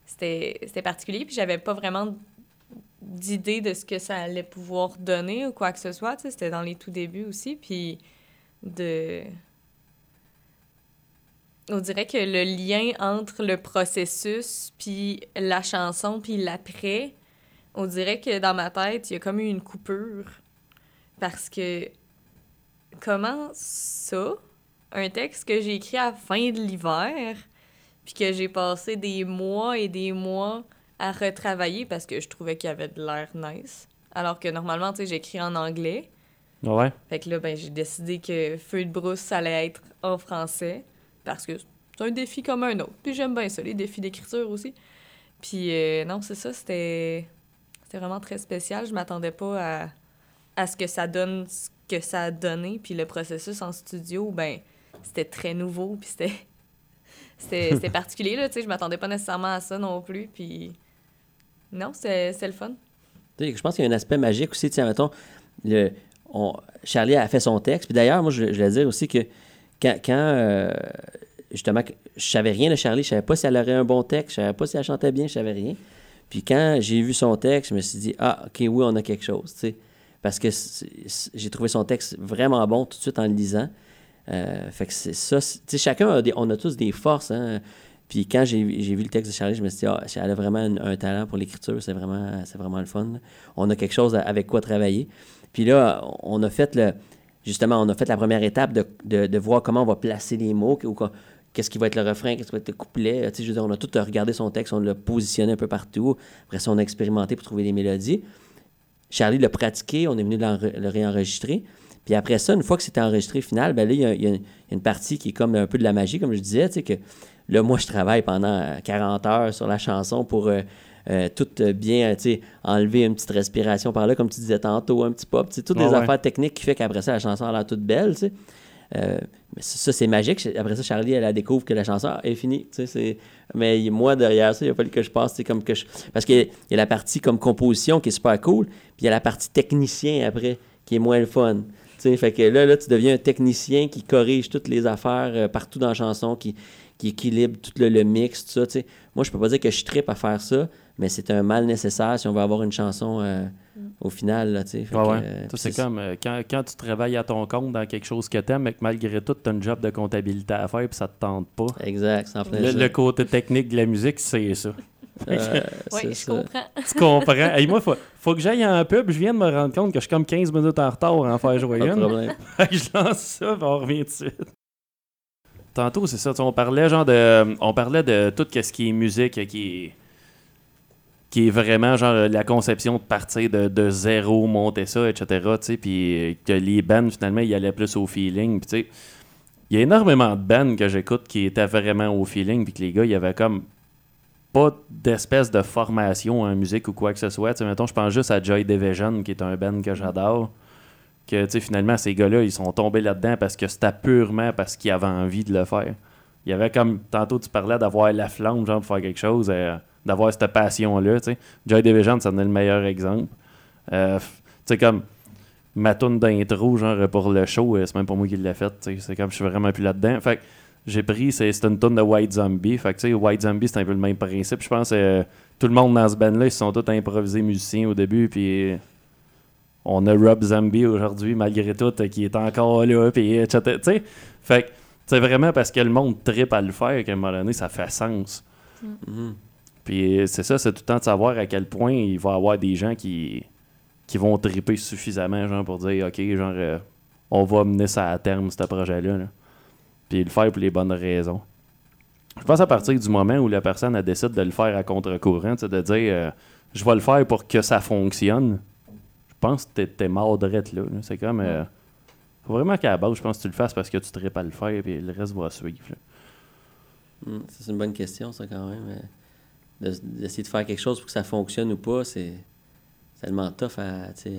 c'était c'était particulier, puis j'avais pas vraiment d'idée de ce que ça allait pouvoir donner ou quoi que ce soit. Tu sais, c'était dans les tout débuts aussi, puis de. On dirait que le lien entre le processus, puis la chanson, puis l'après, on dirait que dans ma tête, il y a comme eu une coupure. Parce que comment ça, un texte que j'ai écrit à la fin de l'hiver, puis que j'ai passé des mois et des mois à retravailler parce que je trouvais qu'il y avait de l'air nice. Alors que normalement, tu sais, j'écris en anglais. Ouais. Fait que là, ben, j'ai décidé que Feu de brousse, ça allait être en français parce que c'est un défi comme un autre. Puis j'aime bien ça, les défis d'écriture aussi. Puis euh, non, c'est ça, c'était c'était vraiment très spécial. Je m'attendais pas à, à ce que ça donne ce que ça a donné. Puis le processus en studio, ben, c'était très nouveau. Puis c'était c'était particulier, là, tu sais. Je m'attendais pas nécessairement à ça non plus. Puis non, c'est c'est le fun. Tu Je pense qu'il y a un aspect magique aussi. Tiens, mettons, le, on- Charlie a fait son texte. Puis d'ailleurs, moi, je, je voulais dire aussi que quand, euh, justement, je savais rien de Charlie, je savais pas si elle aurait un bon texte, je savais pas si elle chantait bien, je savais rien. Puis quand j'ai vu son texte, je me suis dit, ah, OK, oui, on a quelque chose, tu sais. Parce que j'ai trouvé son texte vraiment bon tout de suite en le lisant. Euh, fait que c'est ça. Tu sais, chacun a des, on a tous des forces, hein. Puis quand j'ai vu le texte de Charlie, je me suis dit, ah, elle a vraiment un, talent pour l'écriture, c'est vraiment, vraiment le fun. On a quelque chose avec quoi travailler. Puis là, on a fait le, justement, on a fait la première étape de, voir comment on va placer les mots, qu'est-ce qui va être le refrain, qu'est-ce qui va être le couplet. Je on a tout regardé son texte, on l'a positionné un peu partout. Après ça, on a expérimenté pour trouver les mélodies. Charlie l'a pratiqué, on est venu le réenregistrer. Puis après ça, une fois que c'était enregistré final, ben là, il y, a, une- partie qui est comme un peu de la magie, comme je disais, que là, moi, je travaille pendant euh, 40 heures sur la chanson pour euh, euh, tout euh, bien, tu sais, enlever une petite respiration par là, comme tu disais tantôt, un petit pop, tu sais, toutes Ouais, les ouais. affaires techniques qui fait qu'après ça, la chanson a l'air toute belle, tu sais. Euh, mais ça, c'est magique. Après ça, Charlie, elle, elle découvre que la chanson est finie. tu sais, c'est- Mais moi, derrière ça, il a fallu que je passe. comme que je... Parce qu'il y a- il y a la partie comme composition qui est super cool, puis il y a la partie technicien après qui est moins le fun. Tu sais, fait que là, là, tu deviens un technicien qui corrige toutes les affaires euh, partout dans la chanson, qui, qui équilibre tout le, le mix, tout ça. tu sais. Moi, je peux pas dire que je tripe à faire ça, mais c'est un mal nécessaire si on veut avoir une chanson euh, au final. Là, tu sais. Fait Ouais, que, ouais. euh, Ça, c'est comme euh, quand, quand tu travailles à ton compte dans quelque chose que t'aimes, mais que malgré tout, t'as une job de comptabilité à faire puis ça te tente pas. Exact, en plein Le, le côté technique de la musique, c'est ça. Euh, Oui, je ça. comprends. Tu comprends? Hey, moi, faut, faut que j'aille en pub. Je viens de me rendre compte que je suis comme 15 minutes en retard à en faire jouer Pas de problème. Fait que je lance ça, puis on revient tout de suite. Tantôt, c'est ça, tu on parlait genre de. On parlait de tout ce qui est musique qui est. qui est vraiment genre la conception de partir de, de zéro, monter ça, etc. Tu puis que les bands finalement ils allaient plus au feeling. Puis tu sais, il y a énormément de bands que j'écoute qui étaient vraiment au feeling, puis que les gars, il y avait comme pas d'espèce de formation en musique ou quoi que ce soit. Tu mettons, je pense juste à Joy Division, qui est un band que j'adore que tu sais, finalement ces gars-là ils sont tombés là-dedans parce que c'était purement parce qu'ils avaient envie de le faire. Il y avait comme tantôt tu parlais d'avoir la flamme genre pour faire quelque chose, euh, d'avoir cette passion là, tu sais. Joy Division ça en est le meilleur exemple. Euh, f- tu sais comme ma tune d'intro genre pour le show, euh, c'est même pas moi qui l'ai faite, c'est comme je suis vraiment plus là-dedans. Fait que j'ai pris c'est une tune de White Zombie, fait que tu sais White Zombie c'est un peu le même principe, je pense euh, tout le monde dans ce band là, ils se sont tous improvisés musiciens au début puis on a Rob Zombie aujourd'hui, malgré tout, euh, qui est encore là, puis etc. Tu sais, fait que c'est vraiment parce que le monde tripe à le faire qu'à un moment donné, ça fait sens. Mhm. Puis c'est ça, c'est tout le temps de savoir à quel point il va y avoir des gens qui, qui vont triper suffisamment, genre, pour dire, OK, genre, euh, on va mener ça à terme, ce projet-là. là. Puis le faire pour les bonnes raisons. Je pense à partir du moment où la personne elle décide de le faire à contre-courant, de dire, euh, je vais le faire pour que ça fonctionne. Je pense que t'es- mort de là. là. C'est comme. euh, faut vraiment qu'à la base, je pense que tu le fasses parce que tu tripes à le faire, puis le reste va suivre. ça, c'est une bonne question, ça, quand même. euh, D'essayer de faire quelque chose pour que ça fonctionne ou pas, c'est tellement tough à, tu sais,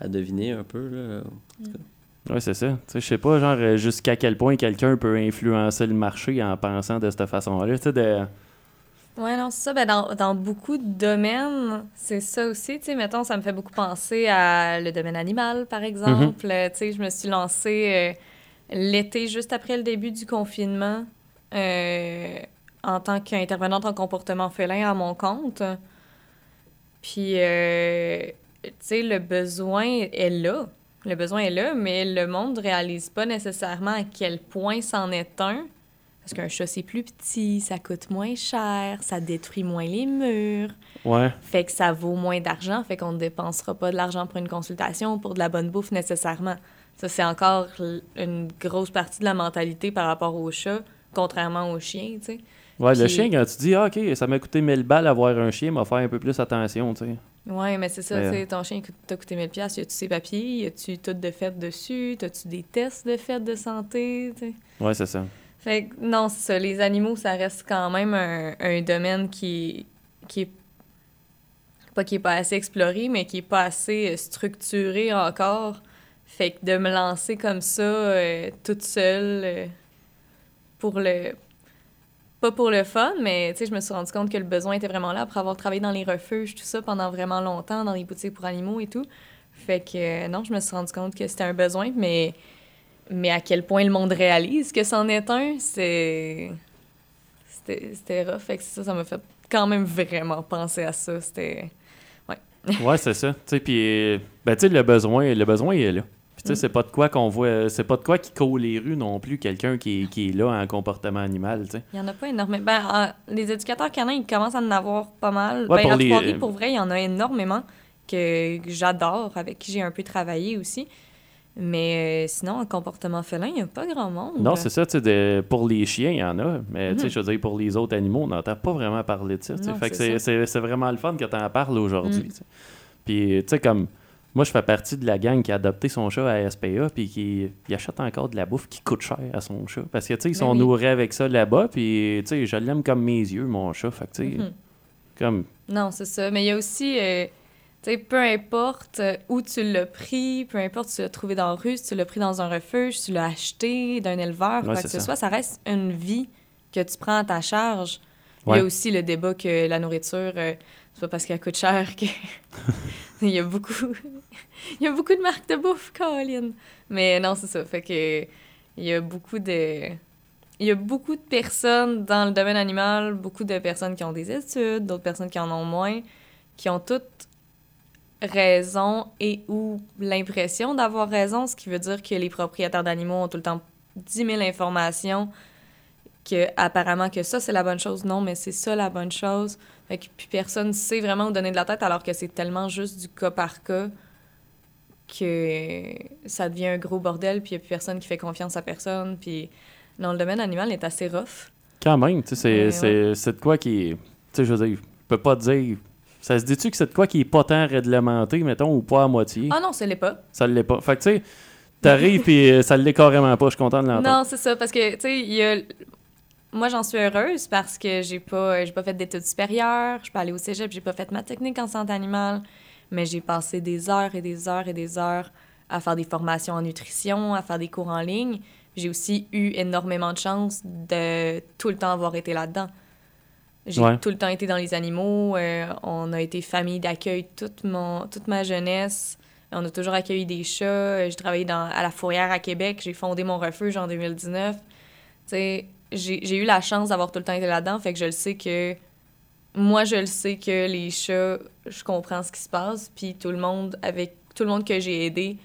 à, à deviner un peu. Là. Ouais, c'est ça. Tu sais, je sais pas, genre, euh, jusqu'à quel point quelqu'un peut influencer le marché en pensant de cette façon-là. Tu sais, de... Ouais, non, c'est ça. Ben, dans, dans beaucoup de domaines, c'est ça aussi. Tu sais, mettons, ça me fait beaucoup penser à le domaine animal, par exemple. Euh, Tu sais, je me suis lancée euh, l'été, juste après le début du confinement, euh, en tant qu'intervenante en comportement félin à mon compte. Puis, euh, tu sais, le besoin est là. Le besoin est là, mais le monde ne réalise pas nécessairement à quel point c'en est un. Parce qu'un chat, c'est plus petit, ça coûte moins cher, ça détruit moins les murs, Ouais. fait que ça vaut moins d'argent, fait qu'on ne dépensera pas de l'argent pour une consultation ou pour de la bonne bouffe nécessairement. Ça, c'est encore une grosse partie de la mentalité par rapport au chat, contrairement aux chiens, tu sais. Ouais, le chien, quand tu dis, ah, OK, ça m'a coûté 1000 balles avoir un chien, m'a faire un peu plus attention, tu sais. Ouais, mais c'est ça, Mais- tu sais, ton chien t'a coûté 1000 pièces, y a-tu ses papiers, y a-tu tout de fait dessus, t'as-tu des tests de fait de santé, tu sais? Ouais, c'est ça. Fait que non, c'est ça. Les animaux, ça reste quand même un, un domaine qui, qui est pas qui est pas assez exploré, mais qui est pas assez euh, structuré encore. Fait que de me lancer comme ça, euh, toute seule, euh, pour le... Pas pour le fun, mais je me suis rendu compte que le besoin était vraiment là après avoir travaillé dans les refuges, tout ça, pendant vraiment longtemps, dans les boutiques pour animaux et tout. Fait que euh, non, je me suis rendu compte que c'était un besoin, mais mais à quel point le monde réalise que c'en est un, c'est. C'était rough. Fait que ça, ça m'a fait quand même vraiment penser à ça. C'était. Ouais, c'est ça. Tu sais, puis, ben, tu sais, le besoin, le besoin il est là. Puis, tu sais, Mm. c'est pas de quoi qu'on voit, c'est pas de quoi qui court les rues non plus, quelqu'un qui, est- qui est là en comportement animal, tu sais. Il y en a pas énormément. Ben, en- les éducateurs canins, ils commencent à en avoir pas mal. Ouais, ben, pour les- Trois-Rivières, pour vrai, il y en a énormément que que j'adore, avec qui j'ai un peu travaillé aussi. Mais euh, sinon, en comportement félin, il n'y a pas grand monde. Non, c'est ça, tu sais, de- pour les chiens, il y en a, mais tu sais, Mhm. je veux dire, pour les autres animaux, on n'entend pas vraiment parler de ça. Non, Fait que c'est vraiment le fun que tu en parles aujourd'hui, Mm. Puis, tu sais, comme, moi, je fais partie de la gang qui a adopté son chat à SPA, puis qui il achète encore de la bouffe qui coûte cher à son chat. Parce que, tu sais, ils Ben sont oui. nourris avec ça là-bas, puis, tu sais, je l'aime comme mes yeux, mon chat. Fait que, tu sais, Mhm. comme, Non, c'est ça. Mais il y a aussi, euh, tu sais, peu importe euh, où tu l'as pris, peu importe si tu l'as trouvé dans la rue, si tu l'as pris dans un refuge, si tu l'as acheté d'un éleveur, Ouais, quoi que ce soit, ça reste une vie que tu prends à ta charge. Il y a aussi le débat que la nourriture, euh, c'est pas parce qu'elle coûte cher que. il y a beaucoup. Il y a beaucoup de marques de bouffe, Colin. Mais non, c'est ça. Fait que. Il y a beaucoup de. Il y a beaucoup de personnes dans le domaine animal, beaucoup de personnes qui ont des études, d'autres personnes qui en ont moins, qui ont toutes raison et ou l'impression d'avoir raison, ce qui veut dire que les propriétaires d'animaux ont tout le temps 10 000 informations, que apparemment que ça c'est la bonne chose. Non, mais c'est ça la bonne chose. Fait que puis personne ne sait vraiment où donner de la tête alors que c'est tellement juste du cas par cas que ça devient un gros bordel puis il n'y a plus personne qui fait confiance à personne puis non le domaine animal est assez rough. quand même, tu sais, c'est- Ouais, de quoi qui est. Tu sais, je veux dire, je peux pas te dire. Ça se dit-tu que c'est de quoi qui est pas tant réglementé, mettons, ou pas à moitié? Ah non, ce l'est pas. Ça l'est pas. Fait que, tu sais, t'arrives puis euh, ça l'est carrément pas. Je suis content de l'entendre. Non, c'est ça, parce que, tu sais, il y a... Moi, j'en suis heureuse parce que j'ai pas, j'ai pas fait d'études supérieures, je peux aller au cégep, j'ai pas fait ma technique en santé animale, mais j'ai passé des heures et des heures et des heures à faire des formations en nutrition, à faire des cours en ligne. J'ai aussi eu énormément de chance de tout le temps avoir été là-dedans. J'ai Ouais. tout le temps été dans les animaux. euh, on a été famille d'accueil toute, mon, toute ma jeunesse. On a toujours accueilli des chats. Euh, J'ai travaillé dans, à la Fourrière à Québec. J'ai fondé mon refuge en 2019. Tu sais, j'ai j'ai eu la chance d'avoir tout le temps été là-dedans. Fait que je le sais que... Moi, je le sais que les chats, je comprends ce qui se passe. Puis tout le monde, avec tout le monde que j'ai aidé,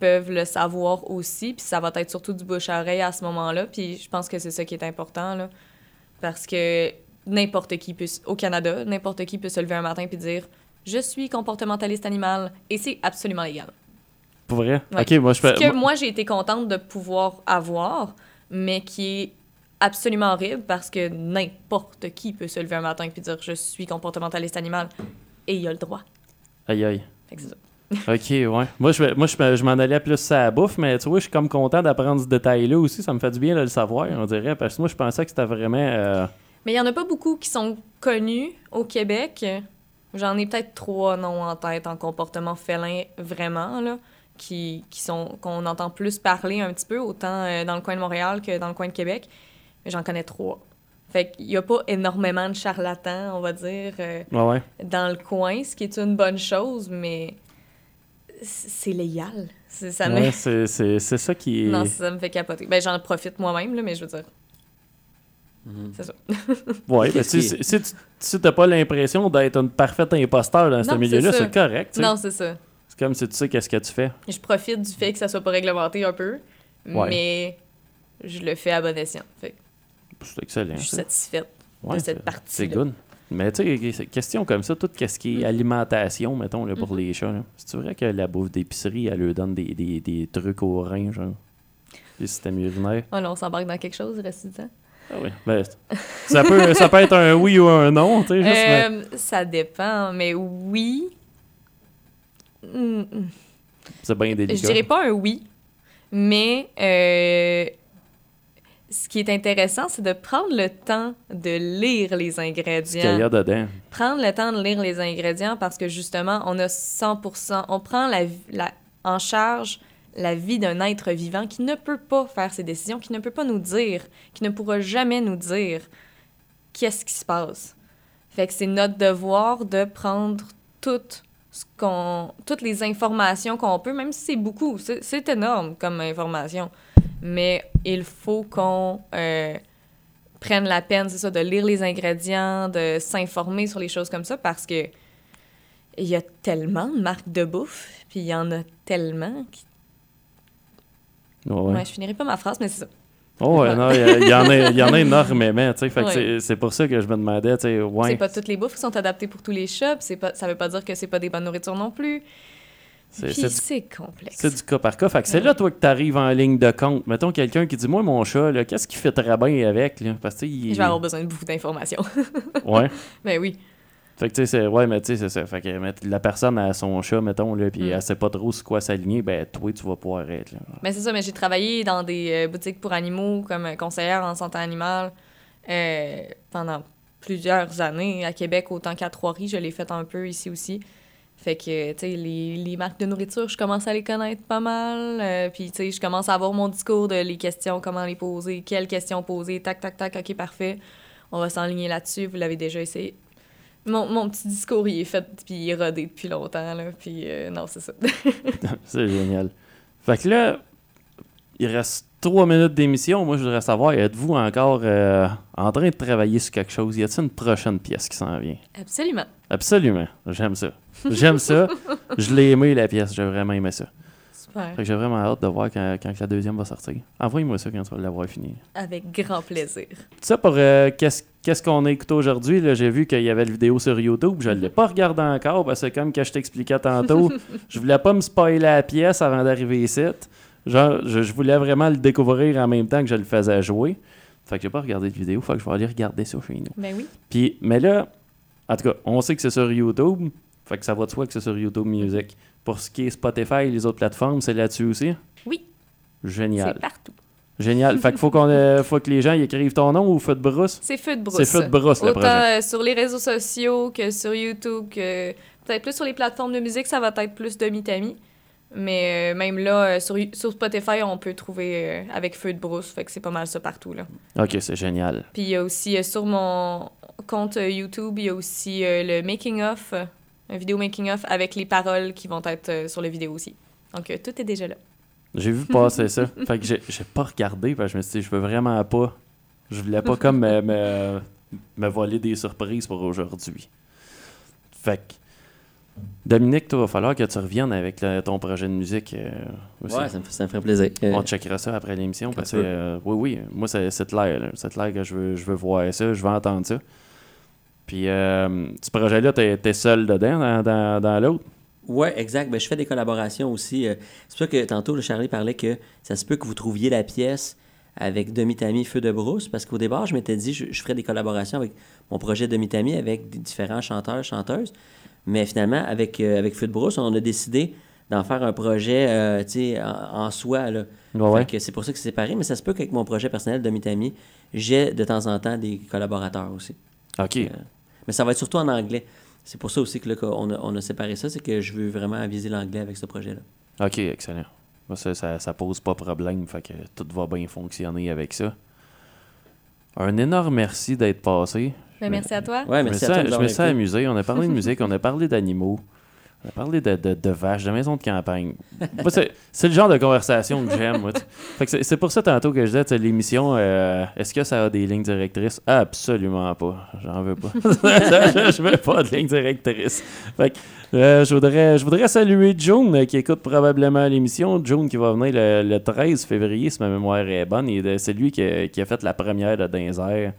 peuvent le savoir aussi. Puis ça va être surtout du bouche à ce moment-là. Puis je pense que c'est ça qui est important, là. Parce que n'importe qui peut, au Canada, n'importe qui peut se lever un matin puis dire je suis comportementaliste animal et c'est absolument légal. Pour vrai? Ouais. Ok, moi, je Ce fais. que moi j'ai été contente de pouvoir avoir, mais qui est absolument horrible parce que n'importe qui peut se lever un matin puis dire je suis comportementaliste animal et il a le droit. Aïe, aïe. Fait que ça. Ok, ouais. Moi, je, moi, je, je m'en allais plus à la bouffe, mais tu vois, je suis comme content d'apprendre ce détail-là aussi. Ça me fait du bien de le savoir, on dirait. Parce que moi, je pensais que c'était vraiment. euh, Mais il y en a pas beaucoup qui sont connus au Québec. J'en ai peut-être trois noms en tête en comportement félin, vraiment, là, qui, qui sont qu'on entend plus parler un petit peu, autant euh, dans le coin de Montréal que dans le coin de Québec. Mais J'en connais trois. Fait qu'il y a pas énormément de charlatans, on va dire, euh, Ouais, ouais. dans le coin, ce qui est une bonne chose, mais c'est légal. C'est- Ça. Ouais, c'est, c'est, c'est ça qui est. Non, ça me fait capoter. Ben, j'en profite moi-même, là, mais je veux dire, Mhm. c'est ça. Ouais, mais si, tu t'as pas l'impression d'être un parfait imposteur dans ce Non, milieu-là, c'est correct. tu sais. Non, c'est ça. C'est comme si tu sais qu'est-ce que tu fais. Je profite du fait que ça soit pas réglementé un peu, Ouais. mais je le fais à bon escient. Fait que C'est excellent. je suis ça. satisfaite Ouais, de cette partie-là. C'est good. Mais tu sais, question comme ça, tout ce qui Mm. est alimentation, mettons, là, pour Mm-hmm. les chats, c'est vrai que la bouffe d'épicerie, elle leur donne des, des, des trucs au rein, genre? Des systèmes urinaires? Oh là, on s'embarque dans quelque chose, reste temps? Ah oui. Ben, ça, peut, ça peut être un oui ou un non, tu sais. juste, mais- Euh, ça dépend, mais oui. Mm, mm. C'est bien délicat. Je dirais pas un oui, mais euh, ce qui est intéressant, c'est de prendre le temps de lire les Ce qu'il y ingrédients. a dedans. prendre le temps de lire les ingrédients parce que justement, on a 100%, on prend la, la- en charge la vie d'un être vivant qui ne peut pas faire ses décisions, qui ne peut pas nous dire, qui ne pourra jamais nous dire qu'est-ce qui se passe. Fait que c'est notre devoir de prendre toutes ce qu'on, toutes les informations qu'on peut, même si c'est beaucoup, c'est énorme comme information, mais il faut qu'on euh, prenne la peine, c'est ça, de lire les ingrédients, de s'informer sur les choses comme ça, parce que il y a tellement de marques de bouffe, puis il y en a tellement. Qui... Ouais, Ouais. ouais. je finirai pas ma phrase, mais c'est ça. Oh, non, il y, en a, y en a énormément, tu sais. C'est- pour ça que je me demandais, tu sais, ouais. C'est pas toutes les bouffes qui sont adaptées pour tous les chats, pas, ça veut pas dire que c'est pas des bonnes nourritures non plus. C'est complexe. c'est du cas par cas. Fait que c'est là, toi, que tu arrives en ligne de compte. Mettons quelqu'un qui dit, moi, mon chat, qu'est-ce qu'il fait très bien avec, là? Parce que, il- Je vais avoir besoin de beaucoup d'informations. Ouais. ben oui. Fait que, tu sais, c'est- ouais, mais tu sais, c'est ça. Fait que la personne a son chat, mettons, là, puis Mm. elle sait pas trop sur quoi s'aligner, ben, toi, tu vas pouvoir être, là. Mais c'est ça, mais j'ai travaillé dans des euh, boutiques pour animaux comme euh, conseillère en santé animale euh, pendant plusieurs années à Québec, autant qu'à Trois-Rives. Je l'ai fait un peu ici aussi. Fait que, tu sais, les, les marques de nourriture, je commence à les connaître pas mal. euh, puis, tu sais, je commence à avoir mon discours de les questions, comment les poser, quelles questions poser, tac, tac, tac, ok, parfait. On va s'enligner là-dessus, vous l'avez déjà essayé. Mon, mon petit discours, il est fait, puis il est rodé depuis longtemps, là. Puis, euh, non, c'est ça. c'est génial. Fait que là, il reste trois minutes d'émission. Moi, je voudrais savoir, êtes-vous encore euh, en train de travailler sur quelque chose? Y a-t-il une prochaine pièce qui s'en vient? Absolument. Absolument. J'aime ça. J'aime ça. Je l'ai aimé, la pièce. J'ai vraiment aimé ça. Super. Fait que j'ai vraiment hâte de voir quand, quand la deuxième va sortir. Envoyez-moi ça quand tu vas l'avoir fini. Avec grand plaisir. Ça, pour euh, qu'est-ce qu'est-ce qu'on a écouté aujourd'hui, j'ai vu qu'il y avait la vidéo sur YouTube. Je ne l'ai pas regardé encore parce que, comme que je t'expliquais tantôt, je voulais pas me spoiler la pièce avant d'arriver ici. Genre, je, je voulais vraiment le découvrir en même temps que je le faisais jouer. Fait que j'ai pas regardé de vidéo. Fait que je vais aller regarder ça chez nous. Ben oui. Puis, mais là, en tout cas, on sait que c'est sur YouTube. Fait que ça va de soi que c'est sur YouTube Music. Pour ce qui est Spotify et les autres plateformes, c'est là-dessus aussi? Oui. Génial. C'est partout. Génial. Fait qu'il faut, qu'on, euh, faut que les gens y écrivent ton nom ou Feu de brousse? C'est Feu de brousse. C'est Feu de brousse, le projet. euh, sur les réseaux sociaux que sur YouTube, que peut-être plus sur les plateformes de musique, ça va être plus de Mitami. Mais euh, même là, euh, sur, sur Spotify, on peut trouver euh, avec Feu de brousse. Fait que c'est pas mal ça partout. Là. Ok, c'est génial. Puis il y a aussi sur mon compte YouTube, il y a aussi le making-of, euh, un vidéo making-of avec les paroles qui vont être sur la vidéo aussi. Donc tout est déjà là. J'ai vu passer ça. Fait que j'ai, j'ai pas regardé parce que je me suis dit, je veux vraiment pas. Je voulais pas comme me, me, me voler des surprises pour aujourd'hui. Fait que. Dominique, toi, il va falloir que tu reviennes avec le- ton projet de musique euh, aussi. Ouais, ça me, fait- ça me ferait plaisir. Euh, On checkera ça après l'émission parce que, euh, oui, oui, moi, c'est, clair. là. C'est clair que je veux, je veux voir ça, je veux entendre ça. Puis, euh, ce projet-là, t'es, t'es seul dedans, dans, dans, dans l'autre? Ouais, exact. Ben, je fais des collaborations aussi. C'est pour ça que tantôt, le Charlie parlait que ça se peut que vous trouviez la pièce avec Demi-Tami Feu de Brousse, parce qu'au départ, je m'étais dit je, je ferais des collaborations avec mon projet Demi-Tami avec des différents chanteurs, chanteuses. Mais finalement, avec, euh, avec Feu de Brousse, on a décidé d'en faire un projet euh, en, en soi. Là. Ouais, ouais. Fait que c'est pour ça que c'est séparé, mais ça se peut qu'avec mon projet personnel de Mitami, j'ai de temps en temps des collaborateurs aussi. OK. Euh, mais ça va être surtout en anglais. C'est pour ça aussi que là, qu'on a, on a séparé ça, c'est que je veux vraiment viser l'anglais avec ce projet-là. OK, excellent. Moi, Ça, ça, ça pose pas problème, fait que tout va bien fonctionner avec ça. Un énorme merci d'être passé. Merci à toi. Ouais, je me à toi. je me écoutés. amusé. On a parlé de musique, on a parlé d'animaux, on a parlé de, de, de vaches, de maisons de campagne. C'est, le genre de conversation que j'aime. c'est, pour ça tantôt que je disais, l'émission, euh, est-ce que ça a des lignes directrices? Absolument pas. J'en veux pas. je, veux pas de lignes directrices. Fait que, euh, je, voudrais, je voudrais saluer June euh, qui écoute probablement l'émission. June qui va venir le, le 13 février, si ma mémoire est bonne. C'est lui qui a, qui a fait la première de Dinzer.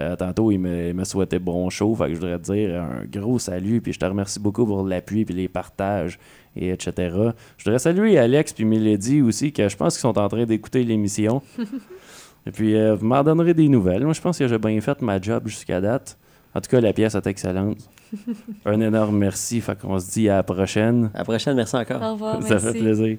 Euh, tantôt, il me, il me souhaitait bon show. Fait que je voudrais te dire un gros salut. Puis je te remercie beaucoup pour l'appui puis les partages, et etc. Je voudrais saluer Alex puis Milady aussi, que je pense qu'ils sont en train d'écouter l'émission. et puis, euh, vous m'en donnerez des nouvelles. Moi, je pense que j'ai bien fait ma job jusqu'à date. En tout cas, la pièce est excellente. un énorme merci. Fait qu'on se dit à la prochaine. À la prochaine, merci encore. Au revoir, Ça fait plaisir.